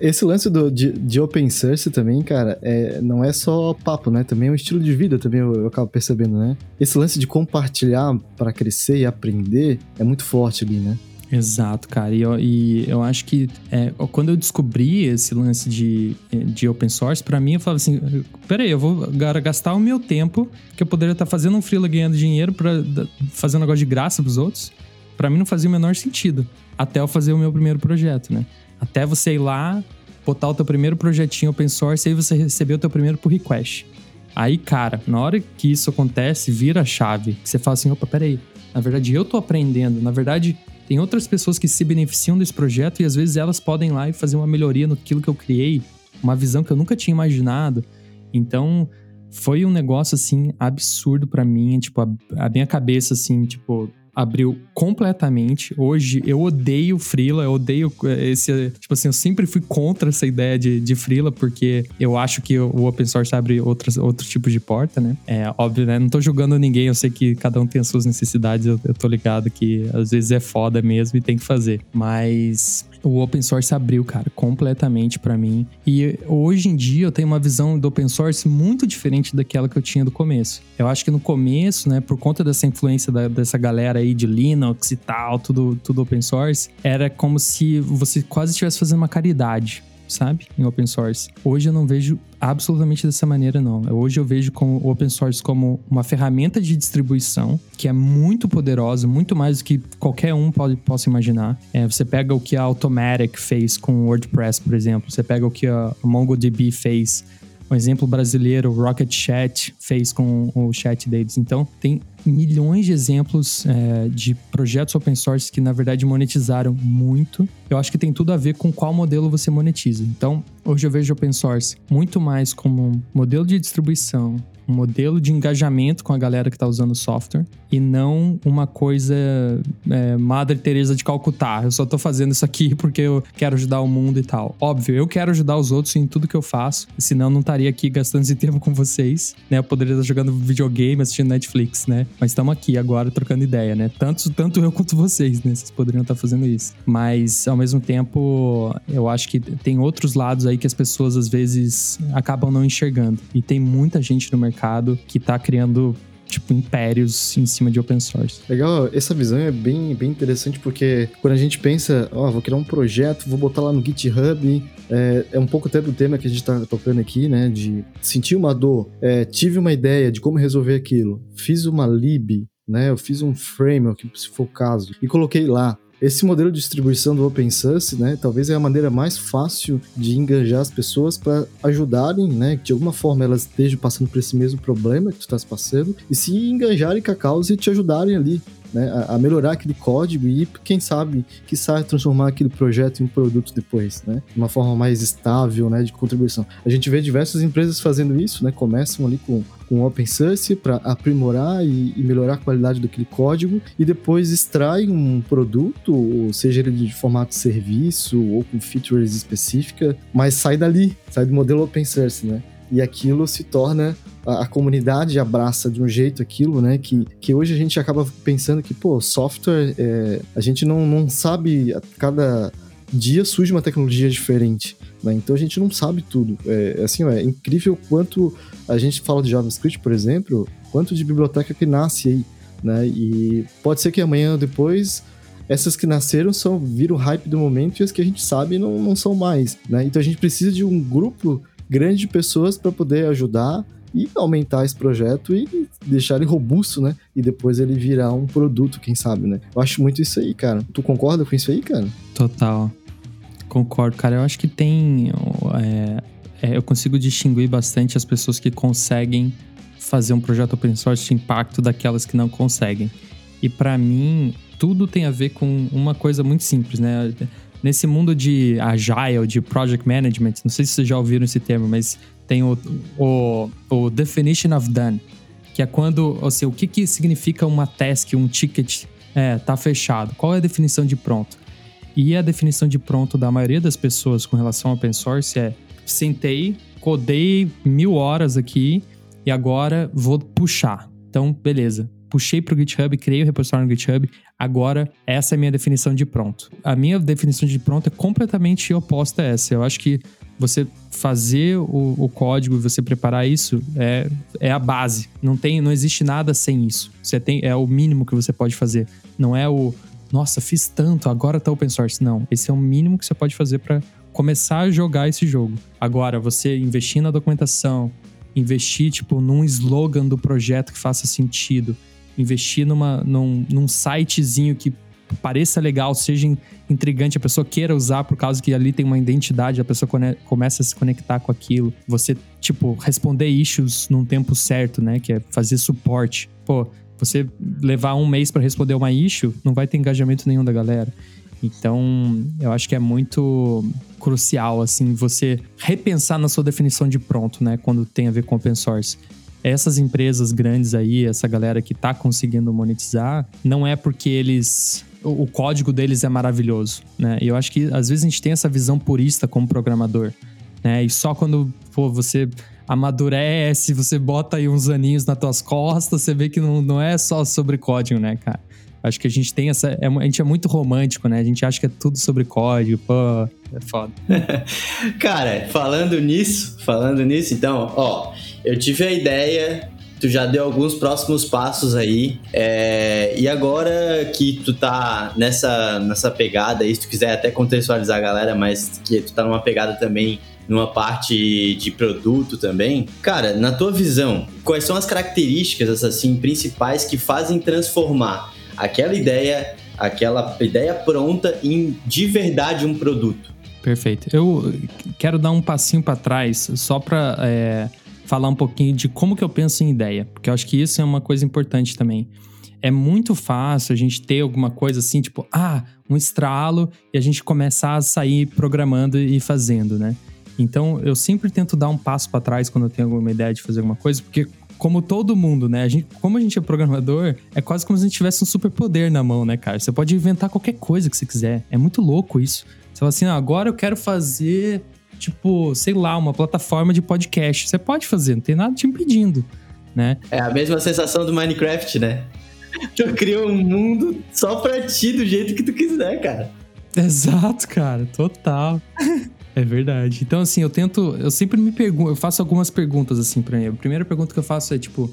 Esse lance do, de, de, open source também, cara, é, não é só papo, né? Também é um estilo de vida, também eu, eu acabo percebendo, né? Esse lance de compartilhar para crescer e aprender é muito forte ali, né? Exato, cara. E eu, e eu acho que é, quando eu descobri esse lance de, de open source, para mim eu falava assim: peraí, eu vou gastar o meu tempo, que eu poderia estar fazendo um freela ganhando dinheiro para fazer um negócio de graça pros outros. Para mim não fazia o menor sentido até eu fazer o meu primeiro projeto, né? Até você ir lá, botar o teu primeiro projetinho open source, aí você receber o teu primeiro pull request. Aí, cara, na hora que isso acontece, vira a chave. Você fala assim, opa, peraí. Na verdade, eu tô aprendendo. Na verdade, tem outras pessoas que se beneficiam desse projeto e às vezes elas podem ir lá e fazer uma melhoria no que eu criei. Uma visão que eu nunca tinha imaginado. Então, foi um negócio, assim, absurdo para mim. Tipo, a, a minha cabeça, assim, tipo, abriu completamente. Hoje eu odeio Freela, eu odeio eh, esse. Tipo assim, eu sempre fui contra essa ideia de, de Freela, porque eu acho que o open source abre outros, outros tipos de porta, né? É óbvio, né? Não tô julgando ninguém, eu sei que cada um tem as suas necessidades, eu, eu tô ligado que às vezes é foda mesmo e tem que fazer. Mas o open source abriu, cara, completamente para mim. E hoje em dia eu tenho uma visão do open source muito diferente daquela que eu tinha do começo. Eu acho que no começo, né, por conta dessa influência da, dessa galera aí de Linux e tal, tudo, tudo open source, era como se você quase estivesse fazendo uma caridade sabe? Em open source. Hoje eu não vejo absolutamente dessa maneira, não. Hoje eu vejo como open source como uma ferramenta de distribuição que é muito poderosa, muito mais do que qualquer um pode, possa imaginar. É, você pega o que a Automatic fez com o WordPress, por exemplo. Você pega o que a MongoDB fez um exemplo brasileiro, o Rocket Chat fez com o chat deles. Então, tem milhões de exemplos é, de projetos open source que, na verdade, monetizaram muito. Eu acho que tem tudo a ver com qual modelo você monetiza. Então, hoje eu vejo open source muito mais como um modelo de distribuição, um modelo de engajamento com a galera que está usando o software e não uma coisa é, Madre Teresa de Calcutá. Eu só tô fazendo isso aqui porque eu quero ajudar o mundo e tal. Óbvio, eu quero ajudar os outros em tudo que eu faço, senão não estaria aqui gastando esse tempo com vocês, né? Eu poderia estar jogando videogame, assistindo Netflix, né? Mas estamos aqui agora trocando ideia, né? Tanto, tanto eu quanto vocês, né? Vocês poderiam estar fazendo isso. Mas, ao mesmo tempo, eu acho que tem outros lados aí que as pessoas às vezes acabam não enxergando. E tem muita gente no mercado que tá criando tipo, impérios em cima de open source. Legal, essa visão é bem, bem interessante porque quando a gente pensa, ó, oh, vou criar um projeto, vou botar lá no GitHub, é, é um pouco até do tema que a gente tá tocando aqui, né, de sentir uma dor, é, tive uma ideia de como resolver aquilo, fiz uma lib, né, eu fiz um framework, se for o caso, e coloquei lá. Esse modelo de distribuição do open source, né, talvez é a maneira mais fácil de engajar as pessoas para ajudarem, né, que de alguma forma elas estejam passando por esse mesmo problema que tu estás passando e se engajarem com a causa e te ajudarem ali, né, a, a, melhorar aquele código e, quem sabe, que sabe transformar aquele projeto em um produto depois, né, uma forma mais estável, né, de contribuição. A gente vê diversas empresas fazendo isso, né, começam ali com com open source para aprimorar e, e, melhorar a qualidade daquele código e depois extrai um produto, seja ele de formato serviço ou com features específicas, mas sai dali, sai do modelo open source, né? E aquilo se torna a, a, comunidade abraça de um jeito aquilo, né? Que, que hoje a gente acaba pensando que, pô, software, é, a gente não, não sabe, a cada dia surge uma tecnologia diferente. Né? Então a gente não sabe tudo. É, é assim, é incrível quanto a gente fala de JavaScript, por exemplo, quanto de biblioteca que nasce aí. Né? E pode ser que amanhã ou depois essas que nasceram são viram hype do momento e as que a gente sabe não, não são mais. Né? Então a gente precisa de um grupo grande de pessoas para poder ajudar e aumentar esse projeto e deixar ele robusto, né? E depois ele virar um produto, quem sabe, né? Eu acho muito isso aí, cara. Tu concorda com isso aí, cara? Total. Concordo, cara. Eu acho que tem. É, é, eu consigo distinguir bastante as pessoas que conseguem fazer um projeto open source de impacto daquelas que não conseguem. E para mim, tudo tem a ver com uma coisa muito simples, né? Nesse mundo de agile, de project management, não sei se vocês já ouviram esse termo, mas tem o, o, o definition of done, que é quando, assim, o que, que significa uma task, um ticket, é, tá fechado. Qual é a definição de pronto? E a definição de pronto da maioria das pessoas com relação ao open source é: sentei, codei mil horas aqui e agora vou puxar. Então, beleza. Puxei para o GitHub, criei o repositório no GitHub. Agora, essa é a minha definição de pronto. A minha definição de pronto é completamente oposta a essa. Eu acho que você fazer o, o, código e você preparar isso é, é a base. Não tem, não existe nada sem isso. Você tem, é o mínimo que você pode fazer. Não é o nossa, fiz tanto, agora tá open source. Não, esse é o mínimo que você pode fazer para começar a jogar esse jogo. Agora, você investir na documentação, investir tipo num slogan do projeto que faça sentido, investir numa, num, num sitezinho que pareça legal, seja intrigante, a pessoa queira usar por causa que ali tem uma identidade, a pessoa começa a se conectar com aquilo. Você, tipo, responder issues num tempo certo, né? Que é fazer suporte. Pô, você levar um mês para responder uma issue, não vai ter engajamento nenhum da galera. Então, eu acho que é muito crucial, assim, você repensar na sua definição de pronto, né? Quando tem a ver com open source. Essas empresas grandes aí, essa galera que tá conseguindo monetizar, não é porque eles o código deles é maravilhoso, né? E eu acho que às vezes a gente tem essa visão purista como programador, né? E só quando pô, você amadurece, você bota aí uns aninhos nas tuas costas, você vê que não, não é só sobre código, né, cara? Acho que a gente tem essa. É, a gente é muito romântico, né? A gente acha que é tudo sobre código, pô, é foda. cara, falando nisso, falando nisso, então, ó, eu tive a ideia tu já deu alguns próximos passos aí. É, e agora que tu tá nessa, nessa pegada aí, se tu quiser até contextualizar a galera, mas que tu tá numa pegada também numa parte de produto também. Cara, na tua visão, quais são as características assim principais que fazem transformar aquela ideia, aquela ideia pronta em de verdade um produto? Perfeito. Eu quero dar um passinho para trás só para é, falar um pouquinho de como que eu penso em ideia, porque eu acho que isso é uma coisa importante também. É muito fácil a gente ter alguma coisa assim, tipo, ah, um estralo e a gente começar a sair programando e fazendo, né? Então, eu sempre tento dar um passo para trás quando eu tenho alguma ideia de fazer alguma coisa, porque como todo mundo, né? A gente, como a gente é programador, é quase como se a gente tivesse um superpoder na mão, né, cara? Você pode inventar qualquer coisa que você quiser. É muito louco isso. Você fala assim, ah, agora eu quero fazer, tipo, sei lá, uma plataforma de podcast. Você pode fazer, não tem nada te impedindo, né? É a mesma sensação do Minecraft, né? Tu cria um mundo só pra ti, do jeito que tu quiser, cara. Exato, cara, total. É verdade. Então, assim, eu tento. Eu sempre me pergunto. Eu faço algumas perguntas, assim, pra mim. A primeira pergunta que eu faço é tipo: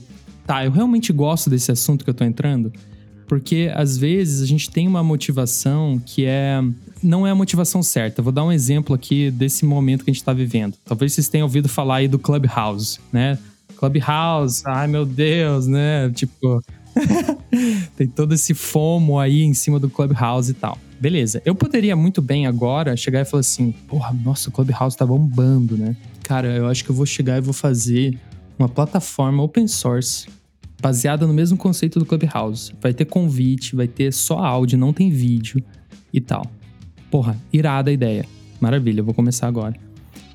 tá, eu realmente gosto desse assunto que eu tô entrando? Porque às vezes a gente tem uma motivação que é. Não é a motivação certa. Vou dar um exemplo aqui desse momento que a gente tá vivendo. Talvez vocês tenham ouvido falar aí do Clubhouse, né? Clubhouse, ai meu Deus, né? Tipo. tem todo esse fomo aí em cima do Clubhouse e tal. Beleza, eu poderia muito bem agora chegar e falar assim: porra, nossa, o Clubhouse tá bombando, né? Cara, eu acho que eu vou chegar e vou fazer uma plataforma open source baseada no mesmo conceito do Clubhouse. Vai ter convite, vai ter só áudio, não tem vídeo e tal. Porra, irada a ideia. Maravilha, eu vou começar agora.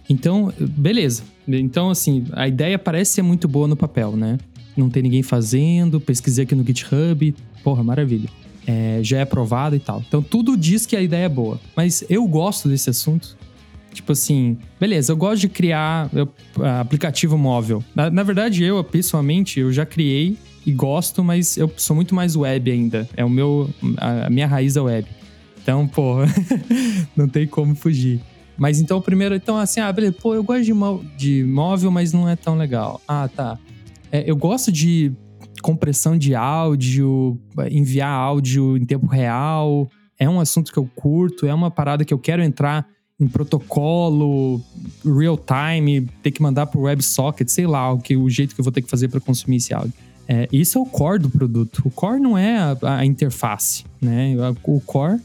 Então, beleza. Então, assim, a ideia parece ser muito boa no papel, né? Não tem ninguém fazendo, pesquisei aqui no GitHub. Porra, maravilha é, já é aprovado e tal. Então tudo diz que a ideia é boa. Mas eu gosto desse assunto. Tipo assim, beleza, eu gosto de criar eu, aplicativo móvel. Na, na, verdade, eu, pessoalmente, eu já criei e gosto, mas eu sou muito mais web ainda. É o meu. A, a minha raiz é web. Então, pô, não tem como fugir. Mas então, primeiro, então, assim, ah, beleza, pô, eu gosto de, de móvel, mas não é tão legal. Ah, tá. É, eu gosto de compressão de áudio, enviar áudio em tempo real. É um assunto que eu curto, é uma parada que eu quero entrar em protocolo, real time, ter que mandar por WebSocket, sei lá, o, que, o jeito que eu vou ter que fazer para consumir esse áudio. É, isso é o core do produto. O core não é a, a interface, né? O core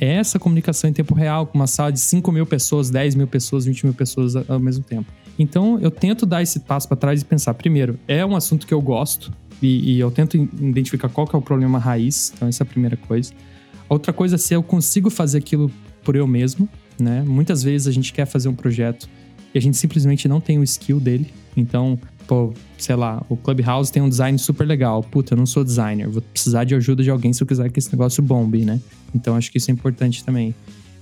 é essa comunicação em tempo real, com uma sala de 5 mil pessoas, 10 mil pessoas, 20 mil pessoas ao mesmo tempo. Então, eu tento dar esse passo para trás e pensar, primeiro, é um assunto que eu gosto, e, e, eu tento identificar qual é o problema raiz. Então, essa é a primeira coisa. A outra coisa é se eu consigo fazer aquilo por eu mesmo, né? Muitas vezes a gente quer fazer um projeto e a gente simplesmente não tem o skill dele. Então, pô, sei lá, o Clubhouse tem um design super legal. Puta, eu não sou designer, vou precisar de ajuda de alguém se eu quiser que esse negócio bombe, né? Então, acho que isso é importante também.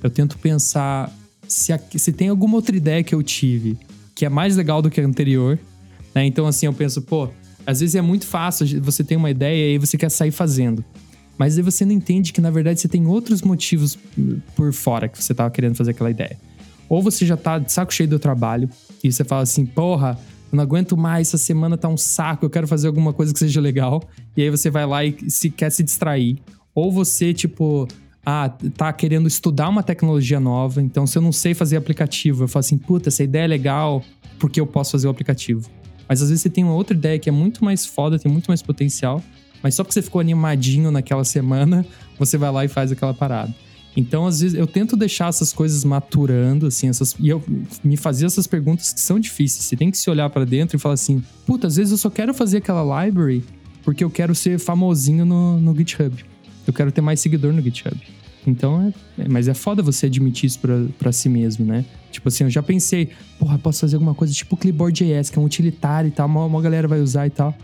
Eu tento pensar se, se tem alguma outra ideia que eu tive que é mais legal do que a anterior, né? Então, assim, eu penso, pô, às vezes é muito fácil, você tem uma ideia e você quer sair fazendo. Mas aí você não entende que, na verdade, você tem outros motivos por fora que você tava querendo fazer aquela ideia. Ou você já tá de saco cheio do trabalho e você fala assim, porra, eu não aguento mais, essa semana tá um saco, eu quero fazer alguma coisa que seja legal. E aí você vai lá e se quer se distrair. Ou você, tipo, ah, tá querendo estudar uma tecnologia nova, então se eu não sei fazer aplicativo, eu falo assim, puta, essa ideia é legal, porque eu posso fazer o aplicativo. Mas às vezes você tem uma outra ideia que é muito mais foda, tem muito mais potencial, mas só porque você ficou animadinho naquela semana, você vai lá e faz aquela parada. Então, às vezes, eu tento deixar essas coisas maturando, assim, essas, e eu me fazia essas perguntas que são difíceis. Você tem que se olhar para dentro e falar assim: puta, às vezes eu só quero fazer aquela library porque eu quero ser famosinho no, no GitHub. Eu quero ter mais seguidor no GitHub. Então, é, é, mas é foda você admitir isso pra, pra si mesmo, né? Tipo assim, eu já pensei, porra, posso fazer alguma coisa tipo Clipboard.js, que é um utilitário e tal, uma, uma galera vai usar e tal.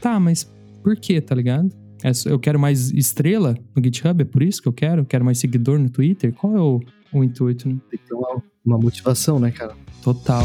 Tá, mas por quê, tá ligado? É, eu quero mais estrela no GitHub, é por isso que eu quero? Eu quero mais seguidor no Twitter? Qual é o, o intuito, né? Tem que ter uma, uma motivação, né, cara? Total.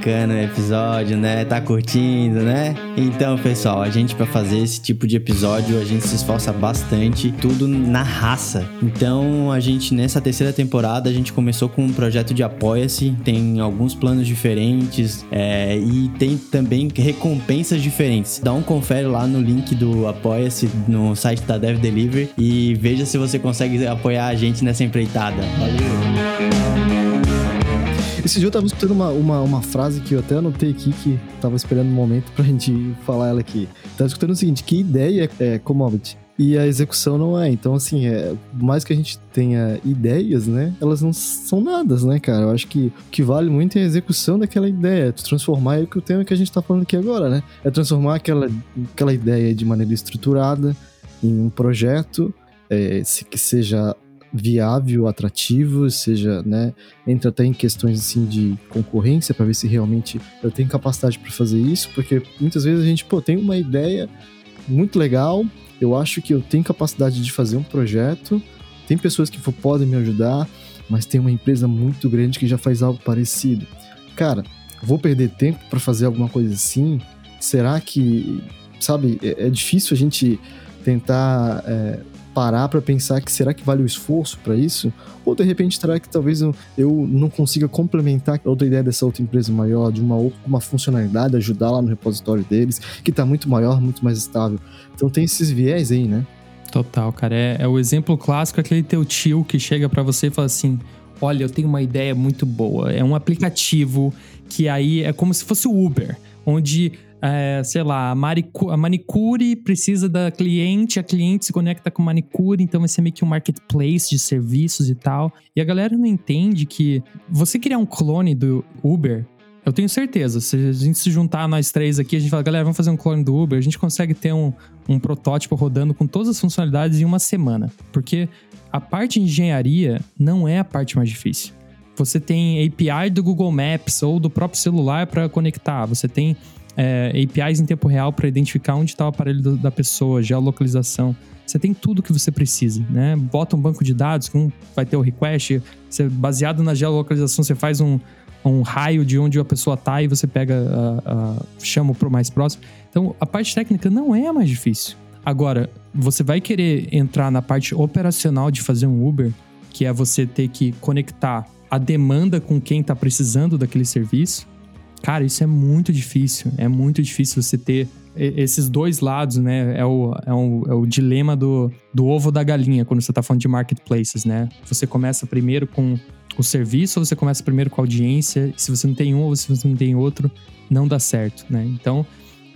Bacana o episódio, né? Tá curtindo, né? Então, pessoal, a gente para fazer esse tipo de episódio, a gente se esforça bastante, tudo na raça. Então, a gente nessa terceira temporada, a gente começou com um projeto de apoia-se, tem alguns planos diferentes é, e tem também recompensas diferentes. Dá um confere lá no link do apoia-se no site da Dev Delivery e veja se você consegue apoiar a gente nessa empreitada. Valeu! Esse dia eu tava escutando uma, uma, uma frase que eu até anotei aqui, que tava esperando um momento pra gente falar ela aqui. Tava escutando o seguinte, que ideia é commodity? E a execução não é. Então, assim, é, mais que a gente tenha ideias, né? Elas não são nada, né, cara? Eu acho que o que vale muito é a execução daquela ideia. Transformar é o que o tema que a gente tá falando aqui agora, né? É transformar aquela, aquela ideia de maneira estruturada em um projeto é, que seja viável, atrativo, seja, né, entra até em questões assim de concorrência para ver se realmente eu tenho capacidade para fazer isso, porque muitas vezes a gente, pô, tem uma ideia muito legal, eu acho que eu tenho capacidade de fazer um projeto, tem pessoas que podem me ajudar, mas tem uma empresa muito grande que já faz algo parecido. Cara, vou perder tempo para fazer alguma coisa assim? Será que, sabe, é, é difícil a gente tentar é, parar para pensar que será que vale o esforço para isso? Ou de repente será que talvez eu, eu não consiga complementar outra ideia dessa outra empresa maior, de uma uma funcionalidade, ajudar lá no repositório deles, que está muito maior, muito mais estável. Então tem esses viés aí, né? Total, cara. É, é o exemplo clássico, aquele teu tio que chega para você e fala assim: Olha, eu tenho uma ideia muito boa. É um aplicativo que aí é como se fosse o Uber, onde é, sei lá, a, a, manicure precisa da cliente, a cliente se conecta com manicure, então vai ser meio que um marketplace de serviços e tal. E a galera não entende que você criar um clone do Uber, eu tenho certeza, se a gente se juntar nós três aqui, a gente fala, galera, vamos fazer um clone do Uber, a gente consegue ter um, um protótipo rodando com todas as funcionalidades em uma semana. Porque a parte de engenharia não é a parte mais difícil. Você tem API do Google Maps ou do próprio celular para conectar. Você tem é, APIs em tempo real para identificar onde está o aparelho do, da pessoa, geolocalização. Você tem tudo que você precisa, né? Bota um banco de dados, um vai ter o request, você, baseado na geolocalização, você faz um, um raio de onde a pessoa está e você pega, a, a, chama pro mais próximo. Então, a parte técnica não é mais difícil. Agora, você vai querer entrar na parte operacional de fazer um Uber, que é você ter que conectar a demanda com quem está precisando daquele serviço. Cara, isso é muito difícil. É muito difícil você ter esses dois lados, né? É o, é o, é o dilema do, do ovo da galinha quando você está falando de marketplaces, né? Você começa primeiro com o serviço ou você começa primeiro com a audiência. Se você não tem um ou se você não tem outro, não dá certo, né? Então,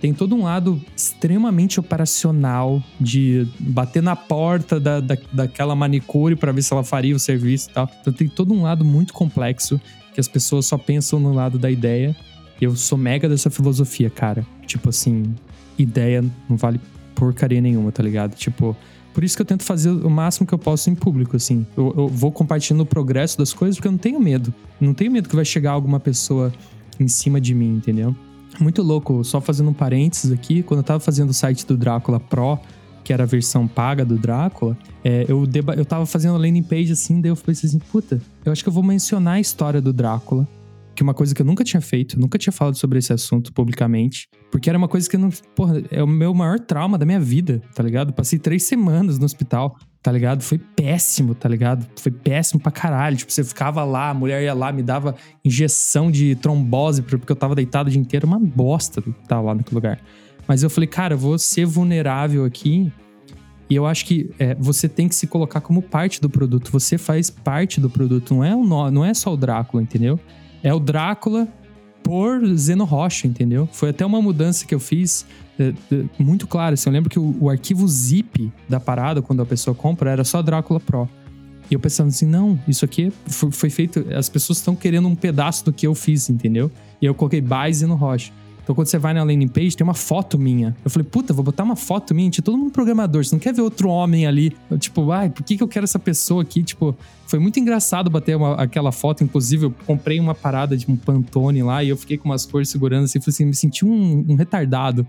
tem todo um lado extremamente operacional de bater na porta da, da, daquela manicure para ver se ela faria o serviço e tal. Então, tem todo um lado muito complexo que as pessoas só pensam no lado da ideia eu sou mega dessa filosofia, cara. Tipo assim, ideia não vale porcaria nenhuma, tá ligado? Tipo, por isso que eu tento fazer o máximo que eu posso em público, assim. Eu, eu, vou compartilhando o progresso das coisas porque eu não tenho medo. Não tenho medo que vai chegar alguma pessoa em cima de mim, entendeu? Muito louco, só fazendo um parênteses aqui, quando eu tava fazendo o site do Drácula Pro, que era a versão paga do Drácula, é, eu, eu tava fazendo a landing page assim, daí eu falei assim, puta, eu acho que eu vou mencionar a história do Drácula que uma coisa que eu nunca tinha feito, nunca tinha falado sobre esse assunto publicamente, porque era uma coisa que não, porra, é o meu maior trauma da minha vida, tá ligado? Passei três semanas no hospital, tá ligado? Foi péssimo, tá ligado? Foi péssimo pra caralho. Tipo, você ficava lá, a mulher ia lá, me dava injeção de trombose, porque eu tava deitado o dia inteiro, uma bosta tá lá naquele lugar. Mas eu falei, cara, eu vou ser vulnerável aqui. E eu acho que é, você tem que se colocar como parte do produto. Você faz parte do produto. Não é, o, não é só o Drácula, entendeu? É o Drácula por Zeno Rocha, entendeu? Foi até uma mudança que eu fiz é, é, muito clara. Assim, eu lembro que o, o, arquivo zip da parada, quando a pessoa compra, era só Drácula Pro. E eu pensando assim, não, isso aqui foi, foi feito. As pessoas estão querendo um pedaço do que eu fiz, entendeu? E eu coloquei by Zeno Rocha. Então, quando você vai na landing page, tem uma foto minha. Eu falei, puta, vou botar uma foto minha. Tinha todo mundo programador. Você não quer ver outro homem ali? Eu, tipo, ai, por que, que eu quero essa pessoa aqui? Tipo, foi muito engraçado bater uma, aquela foto. Inclusive, eu comprei uma parada de um Pantone lá e eu fiquei com umas cores segurando assim. Falei assim, me senti um, um retardado.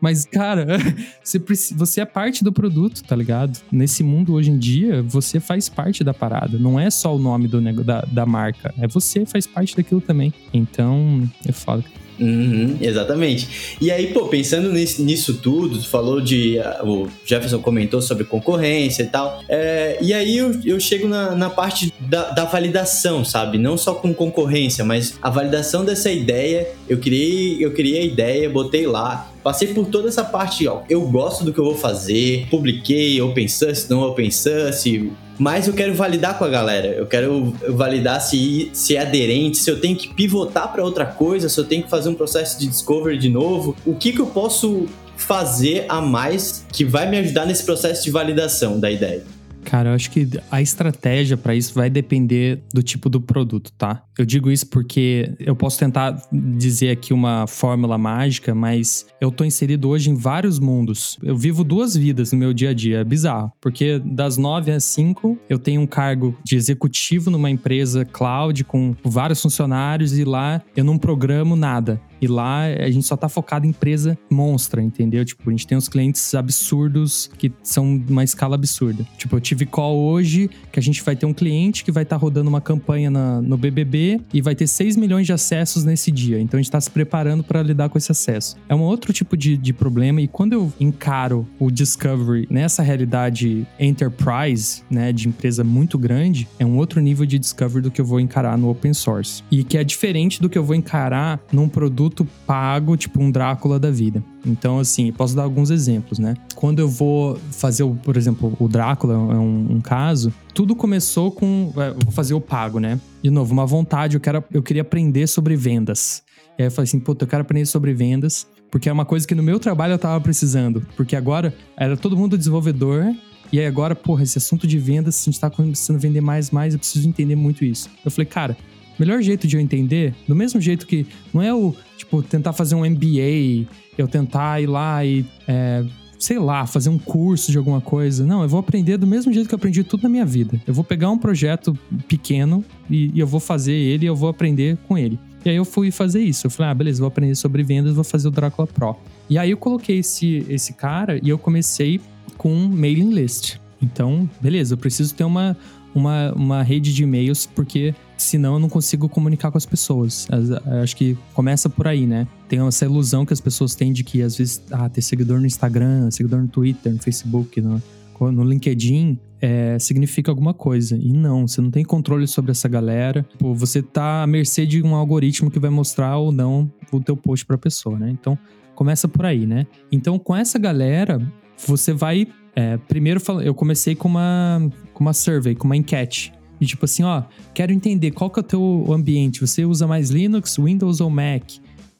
Mas, cara, você, você é parte do produto, tá ligado? Nesse mundo hoje em dia, você faz parte da parada. Não é só o nome do, da, da marca. É você faz parte daquilo também. Então, eu falo. Uhum, exatamente. E aí, pô, pensando nisso, nisso tudo, tu falou de. Uh, o Jefferson comentou sobre concorrência e tal. É, e aí eu, eu chego na, na parte da, da, validação, sabe? Não só com concorrência, mas a validação dessa ideia. Eu criei, eu criei a ideia, botei lá. Passei por toda essa parte, ó. Eu gosto do que eu vou fazer, publiquei open source, não open source, mas eu quero validar com a galera. Eu quero validar se, se é aderente, se eu tenho que pivotar para outra coisa, se eu tenho que fazer um processo de discovery de novo. O que, que eu posso fazer a mais que vai me ajudar nesse processo de validação da ideia? Cara, eu acho que a estratégia para isso vai depender do tipo do produto, tá? Eu digo isso porque eu posso tentar dizer aqui uma fórmula mágica, mas eu tô inserido hoje em vários mundos. Eu vivo duas vidas no meu dia a dia, é bizarro, porque das nove às cinco eu tenho um cargo de executivo numa empresa cloud com vários funcionários e lá eu não programo nada. E lá a gente só tá focado em empresa monstra, entendeu? Tipo, a gente tem uns clientes absurdos que são uma escala absurda. Tipo, eu tive call hoje que a gente vai ter um cliente que vai estar tá rodando uma campanha na, no BBB e vai ter 6 milhões de acessos nesse dia. Então a gente tá se preparando para lidar com esse acesso. É um outro tipo de, de problema e quando eu encaro o Discovery nessa realidade enterprise, né, de empresa muito grande, é um outro nível de Discovery do que eu vou encarar no open source. E que é diferente do que eu vou encarar num produto produto pago, tipo um Drácula da vida. Então, assim, posso dar alguns exemplos, né? Quando eu vou fazer, o, por exemplo, o Drácula é um, um caso, tudo começou com. É, vou fazer o pago, né? De novo, uma vontade, eu, quero, eu queria aprender sobre vendas. E aí eu falei assim, puta, eu quero aprender sobre vendas, porque é uma coisa que no meu trabalho eu tava precisando. Porque agora era todo mundo desenvolvedor, e aí agora, porra, esse assunto de vendas, a gente tá começando a vender mais, mais, eu preciso entender muito isso. Eu falei, cara, melhor jeito de eu entender, do mesmo jeito que não é o, tipo, tentar fazer um MBA, eu tentar ir lá e, é, sei lá, fazer um curso de alguma coisa. Não, eu vou aprender do mesmo jeito que eu aprendi tudo na minha vida. Eu vou pegar um projeto pequeno e, e eu vou fazer ele e eu vou aprender com ele. E aí eu fui fazer isso. Eu falei, ah, beleza, vou aprender sobre vendas, vou fazer o Drácula Pro. E aí eu coloquei esse, esse cara e eu comecei com um mailing list. Então, beleza, eu preciso ter uma, uma, uma rede de e-mails, porque senão eu não consigo comunicar com as pessoas. Acho que começa por aí, né? Tem essa ilusão que as pessoas têm de que às vezes, ah, ter seguidor no Instagram, seguidor no Twitter, no Facebook, no, no LinkedIn, é, significa alguma coisa. E não, você não tem controle sobre essa galera. Você tá à mercê de um algoritmo que vai mostrar ou não o teu post pra pessoa, né? Então, começa por aí, né? Então, com essa galera, você vai é, primeiro, eu comecei com uma, com uma survey, com uma enquete. E tipo assim, ó, quero entender qual que é o teu ambiente. Você usa mais Linux, Windows ou Mac?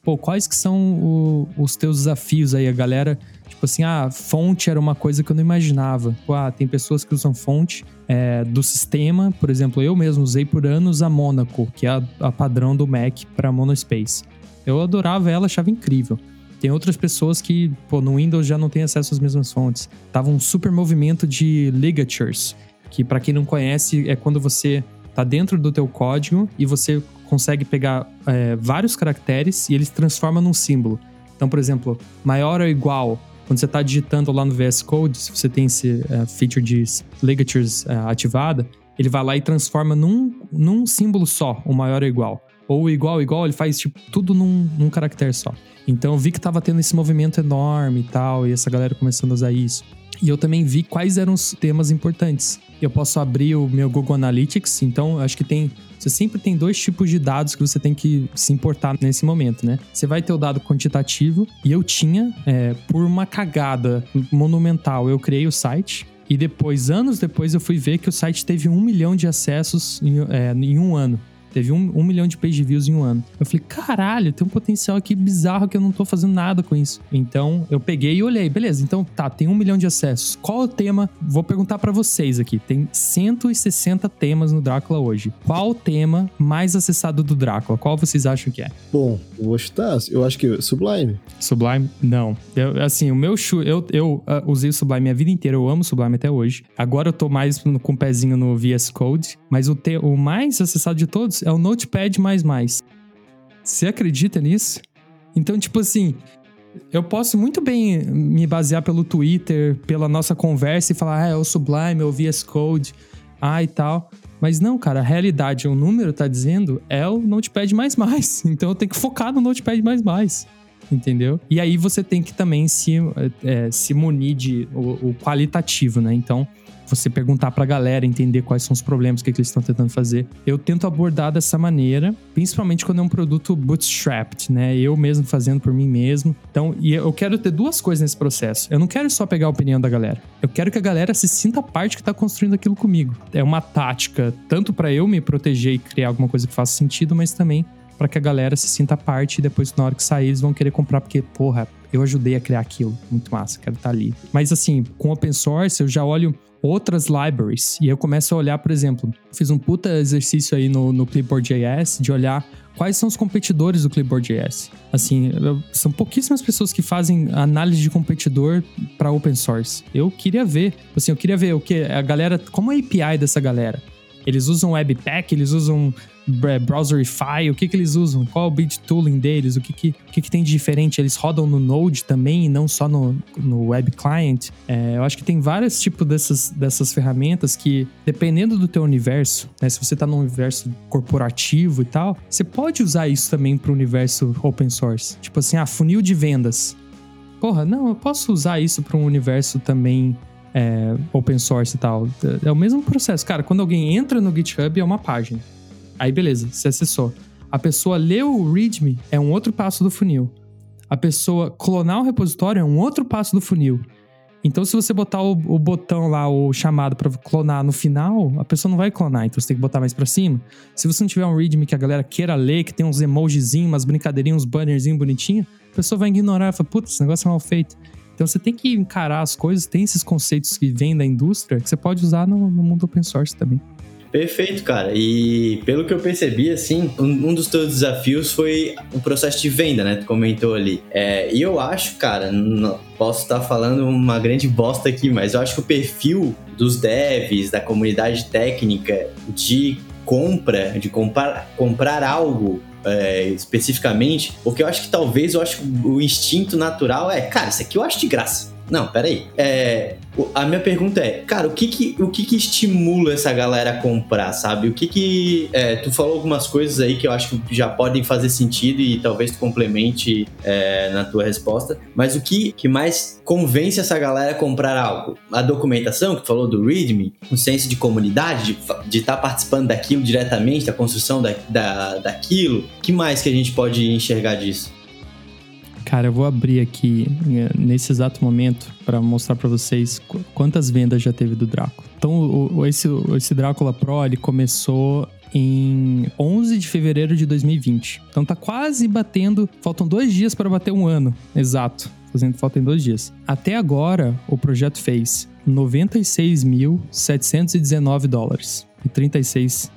Pô, quais que são o, os teus desafios aí? A galera, tipo assim, ah, fonte era uma coisa que eu não imaginava. Pô, ah, tem pessoas que usam fonte é, do sistema. Por exemplo, eu mesmo usei por anos a Monaco, que é a, a padrão do Mac para Monospace. Eu adorava ela, achava incrível. Tem outras pessoas que, pô, no Windows já não tem acesso às mesmas fontes. Tava um super movimento de ligatures, que para quem não conhece é quando você tá dentro do teu código e você consegue pegar é, vários caracteres e eles transformam num símbolo. Então, por exemplo, maior ou igual, quando você está digitando lá no VS Code, se você tem esse uh, feature de ligatures uh, ativada, ele vai lá e transforma num, num símbolo só, o maior ou igual. Ou igual, igual, ele faz tipo, tudo num, num caractere só. Então eu vi que tava tendo esse movimento enorme e tal, e essa galera começando a usar isso. E eu também vi quais eram os temas importantes. Eu posso abrir o meu Google Analytics, então acho que tem. Você sempre tem dois tipos de dados que você tem que se importar nesse momento, né? Você vai ter o dado quantitativo, e eu tinha, é, por uma cagada monumental, eu criei o site. E depois, anos depois, eu fui ver que o site teve um milhão de acessos em, é, em um ano. Teve um, um milhão de page views em um ano. Eu falei, caralho, tem um potencial aqui bizarro que eu não tô fazendo nada com isso. Então, eu peguei e olhei, beleza, então tá, tem um milhão de acessos. Qual é o tema? Vou perguntar para vocês aqui. Tem 160 temas no Drácula hoje. Qual o tema mais acessado do Drácula? Qual vocês acham que é? Bom, eu vou chutar. Eu acho que é Sublime. Sublime? Não. Eu, assim, o meu chu, eu, eu uh, usei o Sublime a vida inteira, eu amo Sublime até hoje. Agora eu tô mais com o um pezinho no VS Code, mas o, te, o mais acessado de todos é o Notepad. Você acredita nisso? Então, tipo assim, eu posso muito bem me basear pelo Twitter, pela nossa conversa e falar, ah, é o Sublime, é o VS Code, ah e tal. Mas não, cara, a realidade, o número tá dizendo é o Notepad. Então eu tenho que focar no Notepad. Entendeu? E aí você tem que também se, é, se munir de o, o qualitativo, né? Então, você perguntar pra galera, entender quais são os problemas, o que, que eles estão tentando fazer. Eu tento abordar dessa maneira, principalmente quando é um produto bootstrapped, né? Eu mesmo fazendo por mim mesmo. Então, e eu quero ter duas coisas nesse processo. Eu não quero só pegar a opinião da galera. Eu quero que a galera se sinta parte que tá construindo aquilo comigo. É uma tática tanto para eu me proteger e criar alguma coisa que faça sentido, mas também para que a galera se sinta parte e depois na hora que sair eles vão querer comprar porque, porra, eu ajudei a criar aquilo. Muito massa, quero estar tá ali. Mas assim, com open source eu já olho outras libraries e eu começo a olhar, por exemplo, fiz um puta exercício aí no, no Clipboard.js de olhar quais são os competidores do Clipboard.js. Assim, são pouquíssimas pessoas que fazem análise de competidor para open source. Eu queria ver, assim, eu queria ver o que a galera, como é a API dessa galera. Eles usam Webpack, eles usam Browserify, o que que eles usam? Qual o bit tooling deles? O que que, o que que tem de diferente? Eles rodam no Node também e não só no, no Web Client? É, eu acho que tem vários tipos dessas, dessas ferramentas que, dependendo do teu universo, né, se você está num universo corporativo e tal, você pode usar isso também para o universo open source. Tipo assim, ah, funil de vendas. Porra, não, eu posso usar isso para um universo também é, open source e tal. É o mesmo processo. Cara, quando alguém entra no GitHub, é uma página. Aí beleza, você acessou. A pessoa leu o README é um outro passo do funil. A pessoa clonar o repositório é um outro passo do funil. Então, se você botar o, o botão lá, o chamado para clonar no final, a pessoa não vai clonar, então você tem que botar mais para cima. Se você não tiver um readme que a galera queira ler, que tem uns emojizinhos, umas brincadeirinhas, uns bannerzinhos bonitinhos, a pessoa vai ignorar e fala, putz, esse negócio é mal feito. Então você tem que encarar as coisas, tem esses conceitos que vêm da indústria que você pode usar no, no mundo open source também. Perfeito, cara. E pelo que eu percebi, assim, um, um, dos teus desafios foi o processo de venda, né? Tu comentou ali. É, e eu acho, cara, não posso estar falando uma grande bosta aqui, mas eu acho que o perfil dos devs, da comunidade técnica de compra, de comprar, comprar algo é, especificamente, porque eu acho que talvez eu acho que o instinto natural é, cara, isso aqui eu acho de graça. Não, peraí. É, a minha pergunta é, cara, o que que, o que que estimula essa galera a comprar, sabe? O que que... É, tu falou algumas coisas aí que eu acho que já podem fazer sentido e talvez tu complemente é, na tua resposta, mas o que, que mais convence essa galera a comprar algo? A documentação, que tu falou do README, o senso de comunidade, de estar tá participando daquilo diretamente, da construção da, da, daquilo, que mais que a gente pode enxergar disso? Cara, eu vou abrir aqui eh, nesse exato momento para mostrar para vocês quantas vendas já teve do Drácula. Então, o, esse, esse Drácula Pro ele começou em 11 de fevereiro de 2020. Então tá quase batendo, faltam dois dias para bater um ano, exato. Fazendo falta em dois dias. Até agora, o projeto fez 96.719 dólares e 36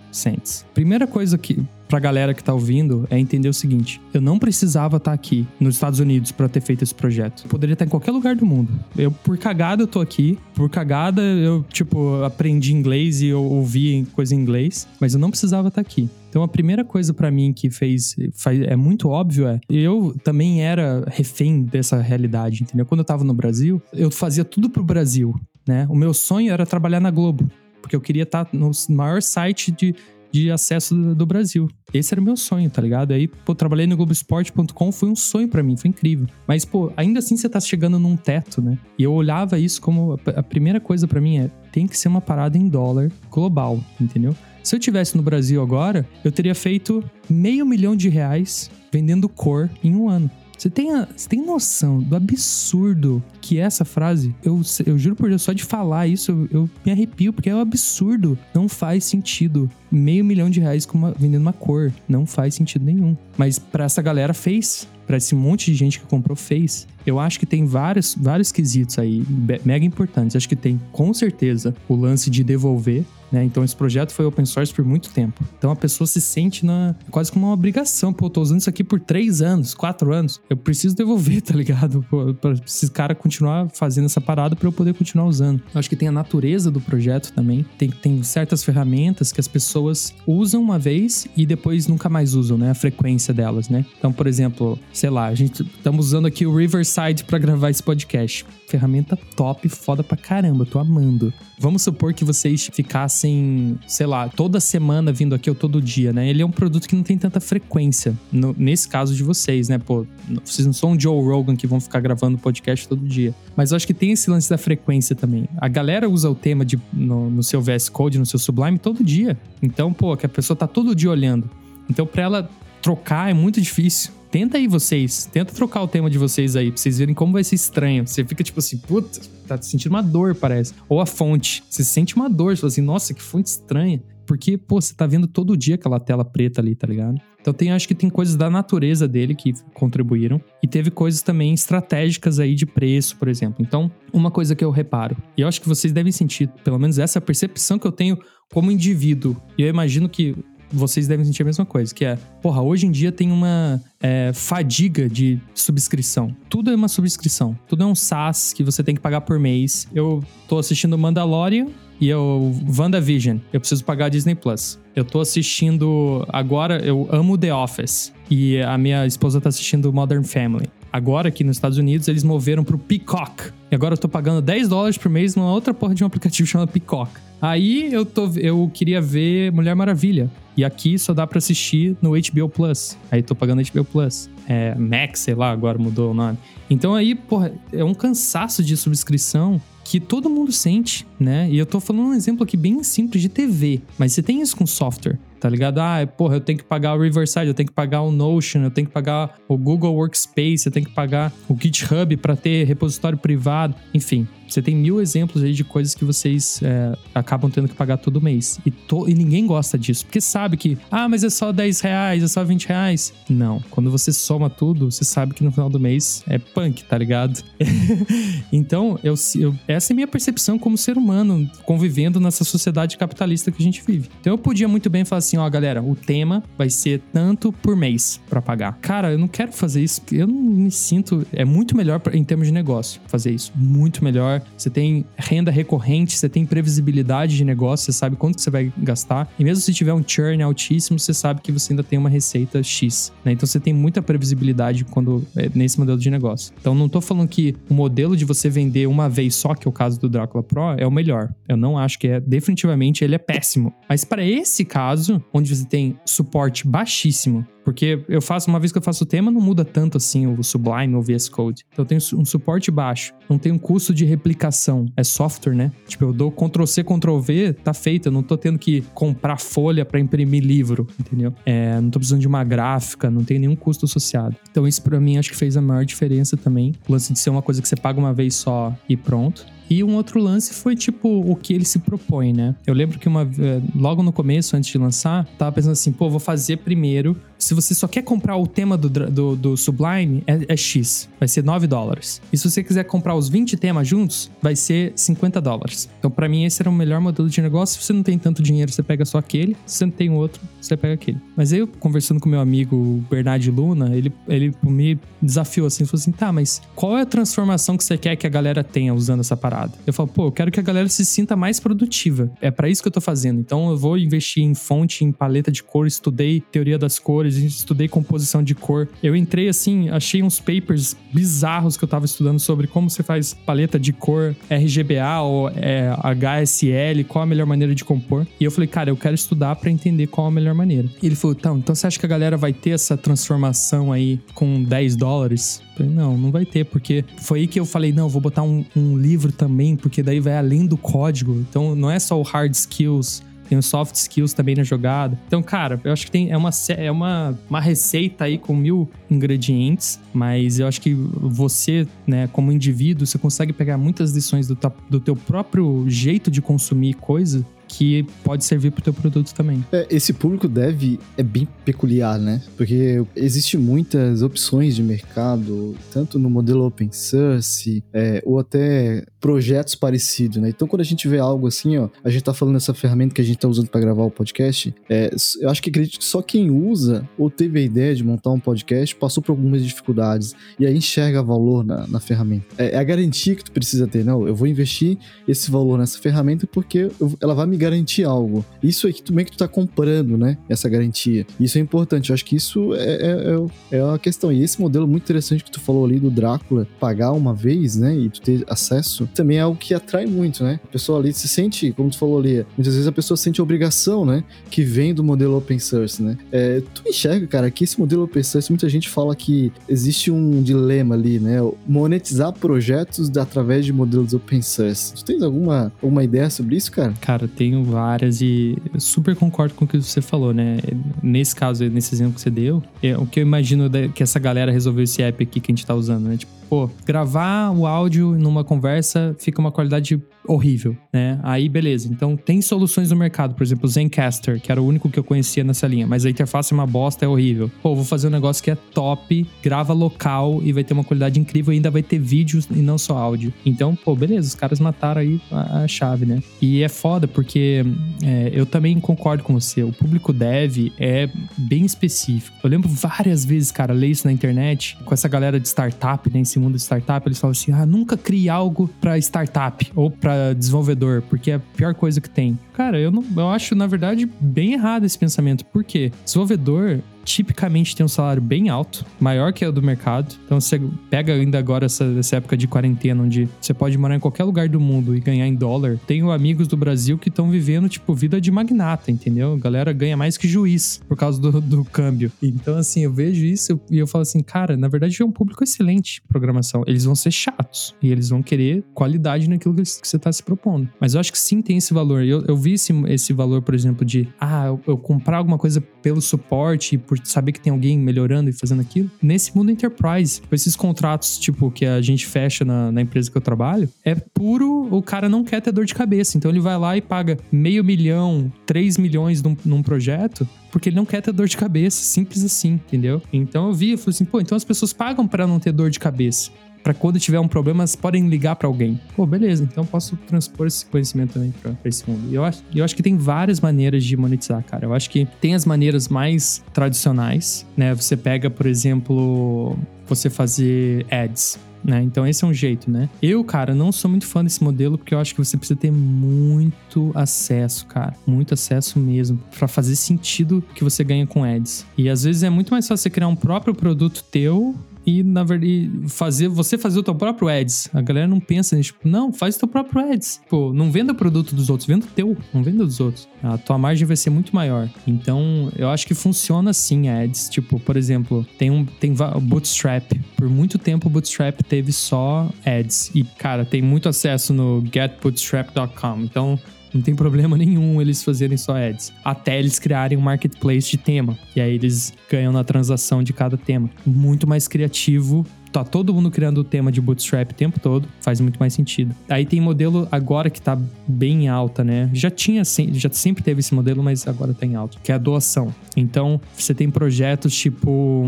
Primeira coisa que pra galera que tá ouvindo é entender o seguinte: eu não precisava estar tá aqui nos Estados Unidos para ter feito esse projeto. Eu poderia estar em qualquer lugar do mundo. Eu, por cagada, eu tô aqui. Por cagada, eu, tipo, aprendi inglês e eu ouvi coisa em inglês, mas eu não precisava estar tá aqui. Então a primeira coisa para mim que fez, faz, é muito óbvio é, eu também era refém dessa realidade, entendeu? Quando eu tava no Brasil, eu fazia tudo pro Brasil, né? O meu sonho era trabalhar na Globo, porque eu queria estar tá no maior site de de acesso do, Brasil. Esse era o meu sonho, tá ligado? Aí, pô, trabalhei no Globoesporte.com, foi um sonho para mim, foi incrível. Mas, pô, ainda assim você tá chegando num teto, né? E eu olhava isso como a, a primeira coisa para mim é, tem que ser uma parada em dólar global, entendeu? Se eu tivesse no Brasil agora, eu teria feito meio milhão de reais vendendo cor em um ano. Você tem, a, você tem noção do absurdo que é essa frase? Eu, eu juro por Deus, só de falar isso, eu, eu me arrepio, porque é um absurdo. Não faz sentido. Meio milhão de reais uma, vendendo uma cor. Não faz sentido nenhum. Mas para essa galera fez. Para esse monte de gente que comprou, fez. Eu acho que tem vários, vários quesitos aí mega importantes. Acho que tem, com certeza, o lance de devolver né? Então esse projeto foi open source por muito tempo. Então a pessoa se sente na, quase como uma obrigação. Pô, eu tô usando isso aqui por três anos, quatro anos. Eu preciso devolver, tá ligado? Pô, pra esse cara continuar fazendo essa parada para eu poder continuar usando. Eu acho que tem a natureza do projeto também. Tem, tem certas ferramentas que as pessoas usam uma vez e depois nunca mais usam, né? A frequência delas, né? Então, por exemplo, sei lá, a gente estamos usando aqui o Riverside para gravar esse podcast. Ferramenta top, foda pra caramba, tô amando. Vamos supor que vocês ficassem, sei lá, toda semana vindo aqui ou todo dia, né? Ele é um produto que não tem tanta frequência, no, nesse caso de vocês, né? Pô, vocês não são um Joe Rogan que vão ficar gravando podcast todo dia. Mas eu acho que tem esse lance da frequência também. A galera usa o tema de, no, no seu VS Code, no seu Sublime, todo dia. Então, pô, que a pessoa tá todo dia olhando. Então, pra ela trocar é muito difícil. Tenta aí vocês, tenta trocar o tema de vocês aí, pra vocês verem como vai ser estranho. Você fica tipo assim, puta, tá sentindo uma dor, parece. Ou a fonte, você sente uma dor, você fala assim, nossa, que fonte estranha. Porque, pô, você tá vendo todo dia aquela tela preta ali, tá ligado? Então tem, acho que tem coisas da natureza dele que contribuíram. E teve coisas também estratégicas aí de preço, por exemplo. Então, uma coisa que eu reparo, e eu acho que vocês devem sentir, pelo menos essa percepção que eu tenho como indivíduo. E eu imagino que vocês devem sentir a mesma coisa, que é, porra, hoje em dia tem uma é, fadiga de subscrição. Tudo é uma subscrição. Tudo é um SaaS que você tem que pagar por mês. Eu tô assistindo Mandalorian e eu WandaVision. Eu preciso pagar a Disney Plus. Eu tô assistindo agora, eu amo The Office e a minha esposa tá assistindo Modern Family. Agora aqui nos Estados Unidos eles moveram pro Peacock. E agora eu tô pagando 10 dólares por mês numa outra porra de um aplicativo chamado Peacock. Aí eu tô eu queria ver Mulher Maravilha. E aqui só dá para assistir no HBO Plus. Aí tô pagando HBO Plus. É, Max, sei lá, agora mudou o nome. Então aí, porra, é um cansaço de subscrição que todo mundo sente, né? E eu tô falando um exemplo aqui bem simples de TV, mas você tem isso com software, tá ligado? Ah, porra, eu tenho que pagar o Riverside, eu tenho que pagar o Notion, eu tenho que pagar o Google Workspace, eu tenho que pagar o GitHub para ter repositório privado, enfim. Você tem mil exemplos aí de coisas que vocês é, acabam tendo que pagar todo mês. E, to, e ninguém gosta disso, porque sabe que, ah, mas é só 10 reais, é só 20 reais. Não. Quando você soma tudo, você sabe que no final do mês é punk, tá ligado? então, eu, eu, essa é minha percepção como ser humano, convivendo nessa sociedade capitalista que a gente vive. Então, eu podia muito bem falar assim: ó, galera, o tema vai ser tanto por mês para pagar. Cara, eu não quero fazer isso, eu não me sinto. É muito melhor em termos de negócio fazer isso. Muito melhor. Você tem renda recorrente, você tem previsibilidade de negócio, você sabe quanto que você vai gastar. E mesmo se tiver um churn altíssimo, você sabe que você ainda tem uma receita X. Né? Então, você tem muita previsibilidade quando é, nesse modelo de negócio. Então, não tô falando que o modelo de você vender uma vez só, que é o caso do Drácula Pro, é o melhor. Eu não acho que é. Definitivamente ele é péssimo. Mas para esse caso, onde você tem suporte baixíssimo, porque eu faço, uma vez que eu faço o tema, não muda tanto assim o Sublime ou o VS Code. Então eu tenho um suporte baixo, não tem um custo de replicação. É software, né? Tipo, eu dou Ctrl C, Ctrl V, tá feito. Eu não tô tendo que comprar folha para imprimir livro, entendeu? É, não tô precisando de uma gráfica, não tem nenhum custo associado. Então isso para mim acho que fez a maior diferença também. O lance de ser uma coisa que você paga uma vez só e pronto. E um outro lance foi, tipo, o que ele se propõe, né? Eu lembro que uma eh, logo no começo, antes de lançar, tava pensando assim, pô, vou fazer primeiro. Se você só quer comprar o tema do, do, do Sublime, é, é, X. Vai ser 9 dólares. E se você quiser comprar os 20 temas juntos, vai ser 50 dólares. Então, para mim, esse era o melhor modelo de negócio. Se você não tem tanto dinheiro, você pega só aquele. Se você não tem outro, você pega aquele. Mas aí, eu, conversando com meu amigo Bernard Luna, ele, ele me desafiou assim, falou assim, tá, mas qual é a transformação que você quer que a galera tenha usando essa parada? Parada. Eu falo, pô, eu quero que a galera se sinta mais produtiva. É para isso que eu tô fazendo. Então eu vou investir em fonte, em paleta de cor, estudei teoria das cores, estudei composição de cor. Eu entrei assim, achei uns papers bizarros que eu tava estudando sobre como você faz paleta de cor RGBA ou é, HSL, qual a melhor maneira de compor. E eu falei, cara, eu quero estudar para entender qual a melhor maneira. E ele falou, então, então você acha que a galera vai ter essa transformação aí com 10 dólares? Falei, não, não vai ter, porque foi aí que eu falei, não, vou botar um, um livro também, porque daí vai além do código. Então não é só o hard skills, tem os soft skills também na jogada. Então, cara, eu acho que tem, é, uma, é uma, uma receita aí com mil ingredientes, mas eu acho que você, né, como indivíduo, você consegue pegar muitas lições do, do teu próprio jeito de consumir coisa que pode servir para o teu produto também. É, esse público deve é bem peculiar, né? Porque existe muitas opções de mercado, tanto no modelo open source é, ou até projetos parecidos, né? Então, quando a gente vê algo assim, ó, a gente tá falando dessa ferramenta que a gente tá usando para gravar o podcast, é, eu acho que acredito que só quem usa ou teve a ideia de montar um podcast passou por algumas dificuldades e aí enxerga valor na, na ferramenta. É, é, a garantia que tu precisa ter, não? Eu vou investir esse valor nessa ferramenta porque eu, ela vai me garantir algo. Isso aqui também que tu tá comprando, né? Essa garantia. Isso é importante. Eu acho que isso é, é, é, é a questão. E esse modelo muito interessante que tu falou ali do Drácula, pagar uma vez, né? E tu ter acesso, também é algo que atrai muito, né? A pessoa ali se sente, como tu falou ali, muitas vezes a pessoa sente obrigação, né? Que vem do modelo open source, né? É, tu enxerga, cara, que esse modelo open source, muita gente fala que existe um dilema ali, né? Monetizar projetos através de modelos open source. Tu tens alguma, alguma ideia sobre isso, cara? Cara, tenho várias e super concordo com o que você falou, né? Nesse caso, nesse exemplo que você deu, é, o que eu imagino que essa galera resolveu esse app aqui que a gente tá usando, né? Tipo, pô, gravar o áudio numa conversa fica uma qualidade horrível, né? Aí, beleza. Então, tem soluções no mercado, por exemplo, o Zencaster, que era o único que eu conhecia nessa linha, mas a interface é uma bosta, é horrível. Pô, vou fazer um negócio que é top, grava local e vai ter uma qualidade incrível e ainda vai ter vídeos e não só áudio. Então, pô, beleza, os caras mataram aí a, a chave, né? E é foda porque é, eu também concordo com você, o público dev é bem específico. Eu lembro várias vezes, cara, ler isso na internet, com essa galera de startup, né, esse mundo de startup, eles falam assim, ah, nunca crie algo para startup ou para desenvolvedor, porque é a pior coisa que tem. Cara, eu, não, eu acho, na verdade, bem errado esse pensamento. Por quê? Desenvolvedor tipicamente tem um salário bem alto, maior que o do mercado. Então você pega ainda agora essa, essa época de quarentena, onde você pode morar em qualquer lugar do mundo e ganhar em dólar. Tenho amigos do Brasil que estão vivendo, tipo, vida de magnata, entendeu? A galera ganha mais que juiz por causa do, do câmbio. Então, assim, eu vejo isso e eu falo assim, cara, na verdade é um público excelente programação. Eles vão ser chatos e eles vão querer qualidade naquilo que você está se propondo. Mas eu acho que sim tem esse valor. Eu, eu vi esse, esse valor, por exemplo, de, ah, eu, eu comprar alguma coisa pelo suporte por saber que tem alguém melhorando e fazendo aquilo. Nesse mundo enterprise, esses contratos, tipo, que a gente fecha na, na empresa que eu trabalho, é puro, o cara não quer ter dor de cabeça. Então ele vai lá e paga meio milhão, três milhões num, num projeto, porque ele não quer ter dor de cabeça, simples assim, entendeu? Então eu vi, eu falei assim, pô, então as pessoas pagam para não ter dor de cabeça para quando tiver um problema, elas podem ligar para alguém. Pô, beleza, então posso transpor esse conhecimento também para esse mundo. E eu acho, eu acho que tem várias maneiras de monetizar, cara. Eu acho que tem as maneiras mais tradicionais, né? Você pega, por exemplo, você fazer ads. Né? Então esse é um jeito, né? Eu, cara, não sou muito fã desse modelo porque eu acho que você precisa ter muito acesso, cara, muito acesso mesmo para fazer sentido que você ganha com ads. E às vezes é muito mais fácil você criar um próprio produto teu e, na verdade, fazer, você fazer o teu próprio ads. A galera não pensa nisso, tipo, não, faz o teu próprio ads. Pô, não venda o produto dos outros, venda o teu, não venda dos outros. A tua margem vai ser muito maior. Então, eu acho que funciona assim ads. Tipo, por exemplo, tem um tem Bootstrap. Por muito tempo o Bootstrap teve só ads. E, cara, tem muito acesso no getbootstrap.com. Então, não tem problema nenhum eles fazerem só ads. Até eles criarem um marketplace de tema. E aí eles ganham na transação de cada tema. Muito mais criativo tá todo mundo criando o tema de bootstrap o tempo todo, faz muito mais sentido. Aí tem modelo agora que tá bem alta, né? Já tinha, já sempre teve esse modelo, mas agora tá em alta, que é a doação. Então, você tem projetos tipo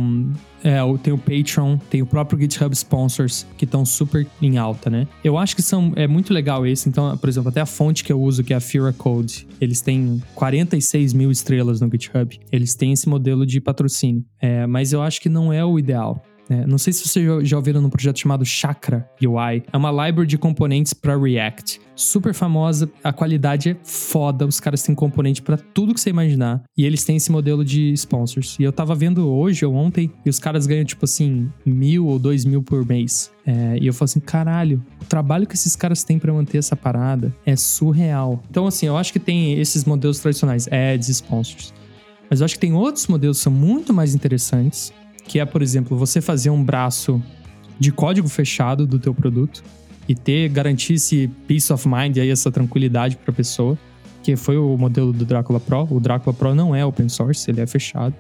é, tem o Patreon, tem o próprio GitHub Sponsors, que estão super em alta, né? Eu acho que são, é muito legal esse. Então, por exemplo, até a fonte que eu uso, que é a Fira Code, eles têm 46 mil estrelas no GitHub. Eles têm esse modelo de patrocínio. É, mas eu acho que não é o ideal. É, não sei se vocês já ouviram num projeto chamado Chakra UI. É uma library de componentes para React. Super famosa, a qualidade é foda. Os caras têm componente para tudo que você imaginar. E eles têm esse modelo de sponsors. E eu tava vendo hoje ou ontem, e os caras ganham tipo assim, mil ou dois mil por mês. É, e eu falo assim, caralho, o trabalho que esses caras têm para manter essa parada é surreal. Então, assim, eu acho que tem esses modelos tradicionais, ads sponsors. Mas eu acho que tem outros modelos que são muito mais interessantes que é, por exemplo, você fazer um braço de código fechado do teu produto e ter garantir esse peace of mind aí essa tranquilidade para a pessoa, que foi o modelo do Drácula Pro. O Drácula Pro não é open source, ele é fechado.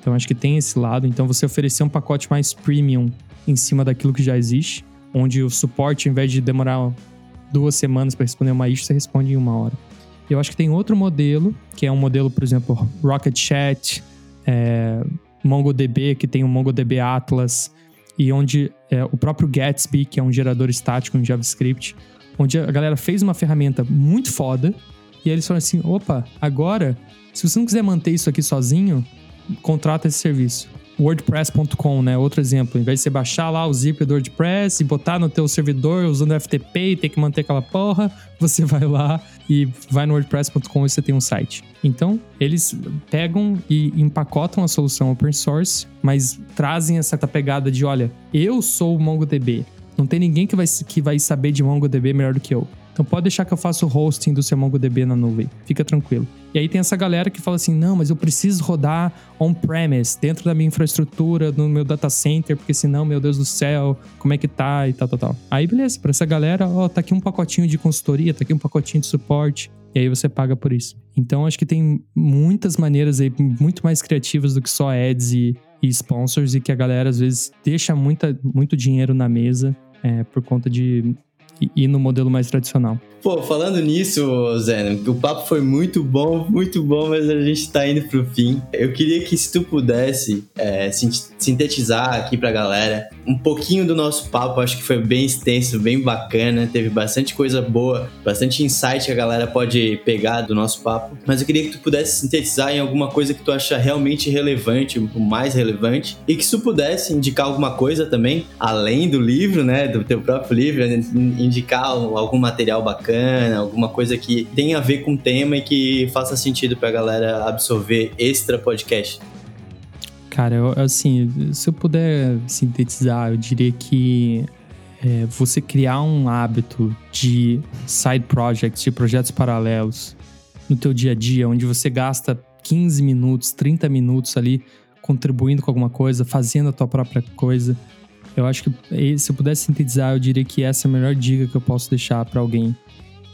Então acho que tem esse lado. Então você oferecer um pacote mais premium em cima daquilo que já existe, onde o suporte, ao invés de demorar duas semanas para responder uma issue, você responde em uma hora. Eu acho que tem outro modelo, que é um modelo, por exemplo, Rocket Chat, é, MongoDB, que tem o MongoDB Atlas, e onde é, o próprio Gatsby, que é um gerador estático em JavaScript, onde a galera fez uma ferramenta muito foda, e eles falaram assim: opa, agora, se você não quiser manter isso aqui sozinho, contrata esse serviço. WordPress.com, né? Outro exemplo. Em vez de você baixar lá o zip do WordPress e botar no teu servidor usando FTP e ter que manter aquela porra, você vai lá e vai no WordPress.com e você tem um site. Então, eles pegam e empacotam a solução open source, mas trazem essa pegada de, olha, eu sou o MongoDB. Não tem ninguém que vai, que vai saber de MongoDB melhor do que eu. Então pode deixar que eu faça o hosting do seu MongoDB na nuvem. Fica tranquilo. E aí tem essa galera que fala assim: não, mas eu preciso rodar on-premise, dentro da minha infraestrutura, no meu data center, porque senão, meu Deus do céu, como é que tá e tal, tal, tal. Aí beleza, pra essa galera, ó, tá aqui um pacotinho de consultoria, tá aqui um pacotinho de suporte. E aí você paga por isso. Então acho que tem muitas maneiras aí, muito mais criativas do que só ads e, e sponsors, e que a galera às vezes deixa muita, muito dinheiro na mesa é, por conta de ir no modelo mais tradicional. Pô, falando nisso, Zé, o papo foi muito bom, muito bom, mas a gente tá indo pro fim. Eu queria que se tu pudesse é, sintetizar aqui pra galera um pouquinho do nosso papo, acho que foi bem extenso, bem bacana, teve bastante coisa boa, bastante insight que a galera pode pegar do nosso papo, mas eu queria que tu pudesse sintetizar em alguma coisa que tu acha realmente relevante, o mais relevante, e que tu pudesse indicar alguma coisa também, além do livro, né, do teu próprio livro, indicar algum material bacana bacana, alguma coisa que tenha a ver com o tema e que faça sentido pra galera absorver extra podcast? Cara, eu, assim, se eu puder sintetizar, eu diria que é, você criar um hábito de side projects, de projetos paralelos no teu dia a dia, onde você gasta 15 minutos, 30 minutos ali contribuindo com alguma coisa, fazendo a tua própria coisa. Eu acho que se eu pudesse sintetizar, eu diria que essa é a melhor dica que eu posso deixar para alguém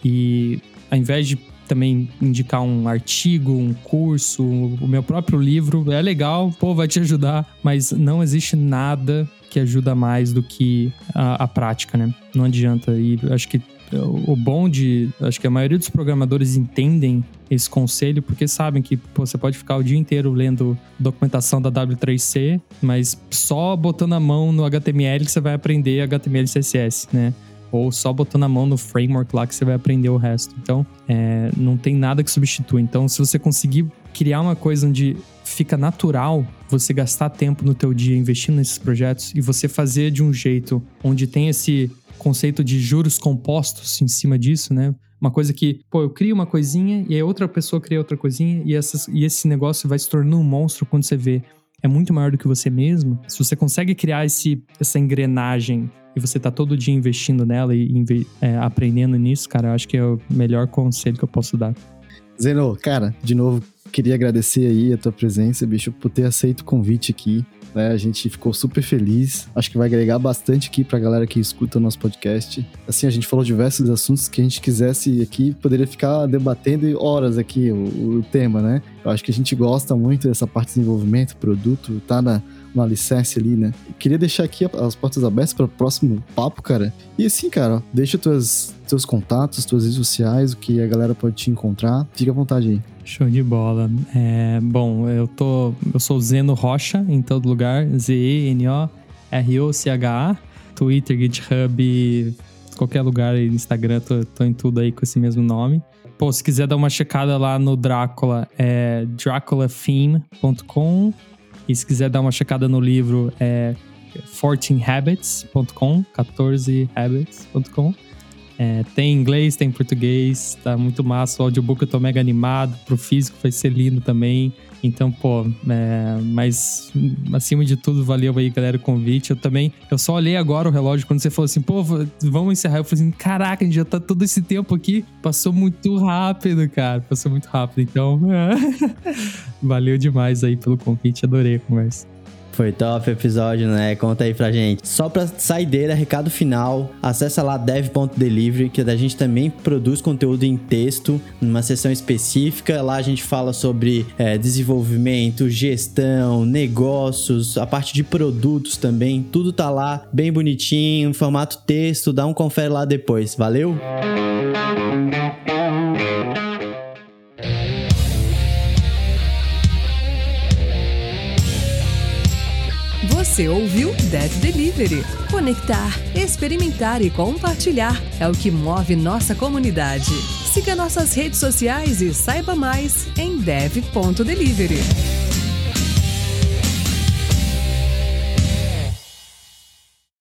e ao invés de também indicar um artigo, um curso, o meu próprio livro, é legal, pô, vai te ajudar, mas não existe nada que ajuda mais do que a, a prática, né? Não adianta. E acho que o bom de. Acho que a maioria dos programadores entendem esse conselho porque sabem que pô, você pode ficar o dia inteiro lendo documentação da W3C, mas só botando a mão no HTML que você vai aprender HTML e CSS, né? Ou só botando a mão no framework lá que você vai aprender o resto. Então, é, não tem nada que substitua. Então, se você conseguir criar uma coisa onde fica natural você gastar tempo no teu dia investindo nesses projetos e você fazer de um jeito onde tem esse conceito de juros compostos em cima disso, né? Uma coisa que, pô, eu crio uma coisinha e aí outra pessoa cria outra coisinha e, essas, e esse negócio vai se tornando um monstro quando você vê é muito maior do que você mesmo. Se você consegue criar esse, essa engrenagem e você tá todo dia investindo nela e é, aprendendo nisso, cara, eu acho que é o melhor conselho que eu posso dar. Zeno, cara, de novo, queria agradecer aí a tua presença, bicho, por ter aceito o convite aqui. Né? A gente ficou super feliz. Acho que vai agregar bastante aqui pra galera que escuta o nosso podcast. Assim, a gente falou diversos assuntos que a gente quisesse aqui, poderia ficar debatendo horas aqui o, o tema, né? Eu acho que a gente gosta muito dessa parte de desenvolvimento, produto, tá na, no alicerce ali, né? Queria deixar aqui as portas abertas para o próximo papo, cara. E assim, cara, deixa tuas, teus contatos, tuas redes sociais, o que a galera pode te encontrar. Fica à vontade aí. Show de bola. É, bom, eu tô. Eu sou Zeno Rocha em todo lugar. Z-E-N-O-R-O-C-H-A. Twitter, GitHub, qualquer lugar Instagram, tô, tô em tudo aí com esse mesmo nome. Pô, se quiser dar uma checada lá no Drácula, é draculafilm.com e se quiser dar uma checada no livro, é 14habits.com, 14habits.com. É, tem inglês, tem português, tá muito massa. O audiobook eu tô mega animado, pro físico vai ser lindo também. Então, pô, é, mas acima de tudo, valeu aí, galera, o convite. Eu também, eu só olhei agora o relógio quando você falou assim, pô, vamos encerrar. Eu falei assim, caraca, a gente já tá todo esse tempo aqui. Passou muito rápido, cara. Passou muito rápido. Então, é. valeu demais aí pelo convite, adorei a conversa. Foi top o episódio, né? Conta aí pra gente. Só pra saideira, recado final, acessa lá dev.delivery, que a gente também produz conteúdo em texto, numa sessão específica. Lá a gente fala sobre é, desenvolvimento, gestão, negócios, a parte de produtos também. Tudo tá lá, bem bonitinho, em formato texto. Dá um confere lá depois. Valeu? Você ouviu Dev Delivery. Conectar, experimentar e compartilhar é o que move nossa comunidade. Siga nossas redes sociais e saiba mais em dev.delivery.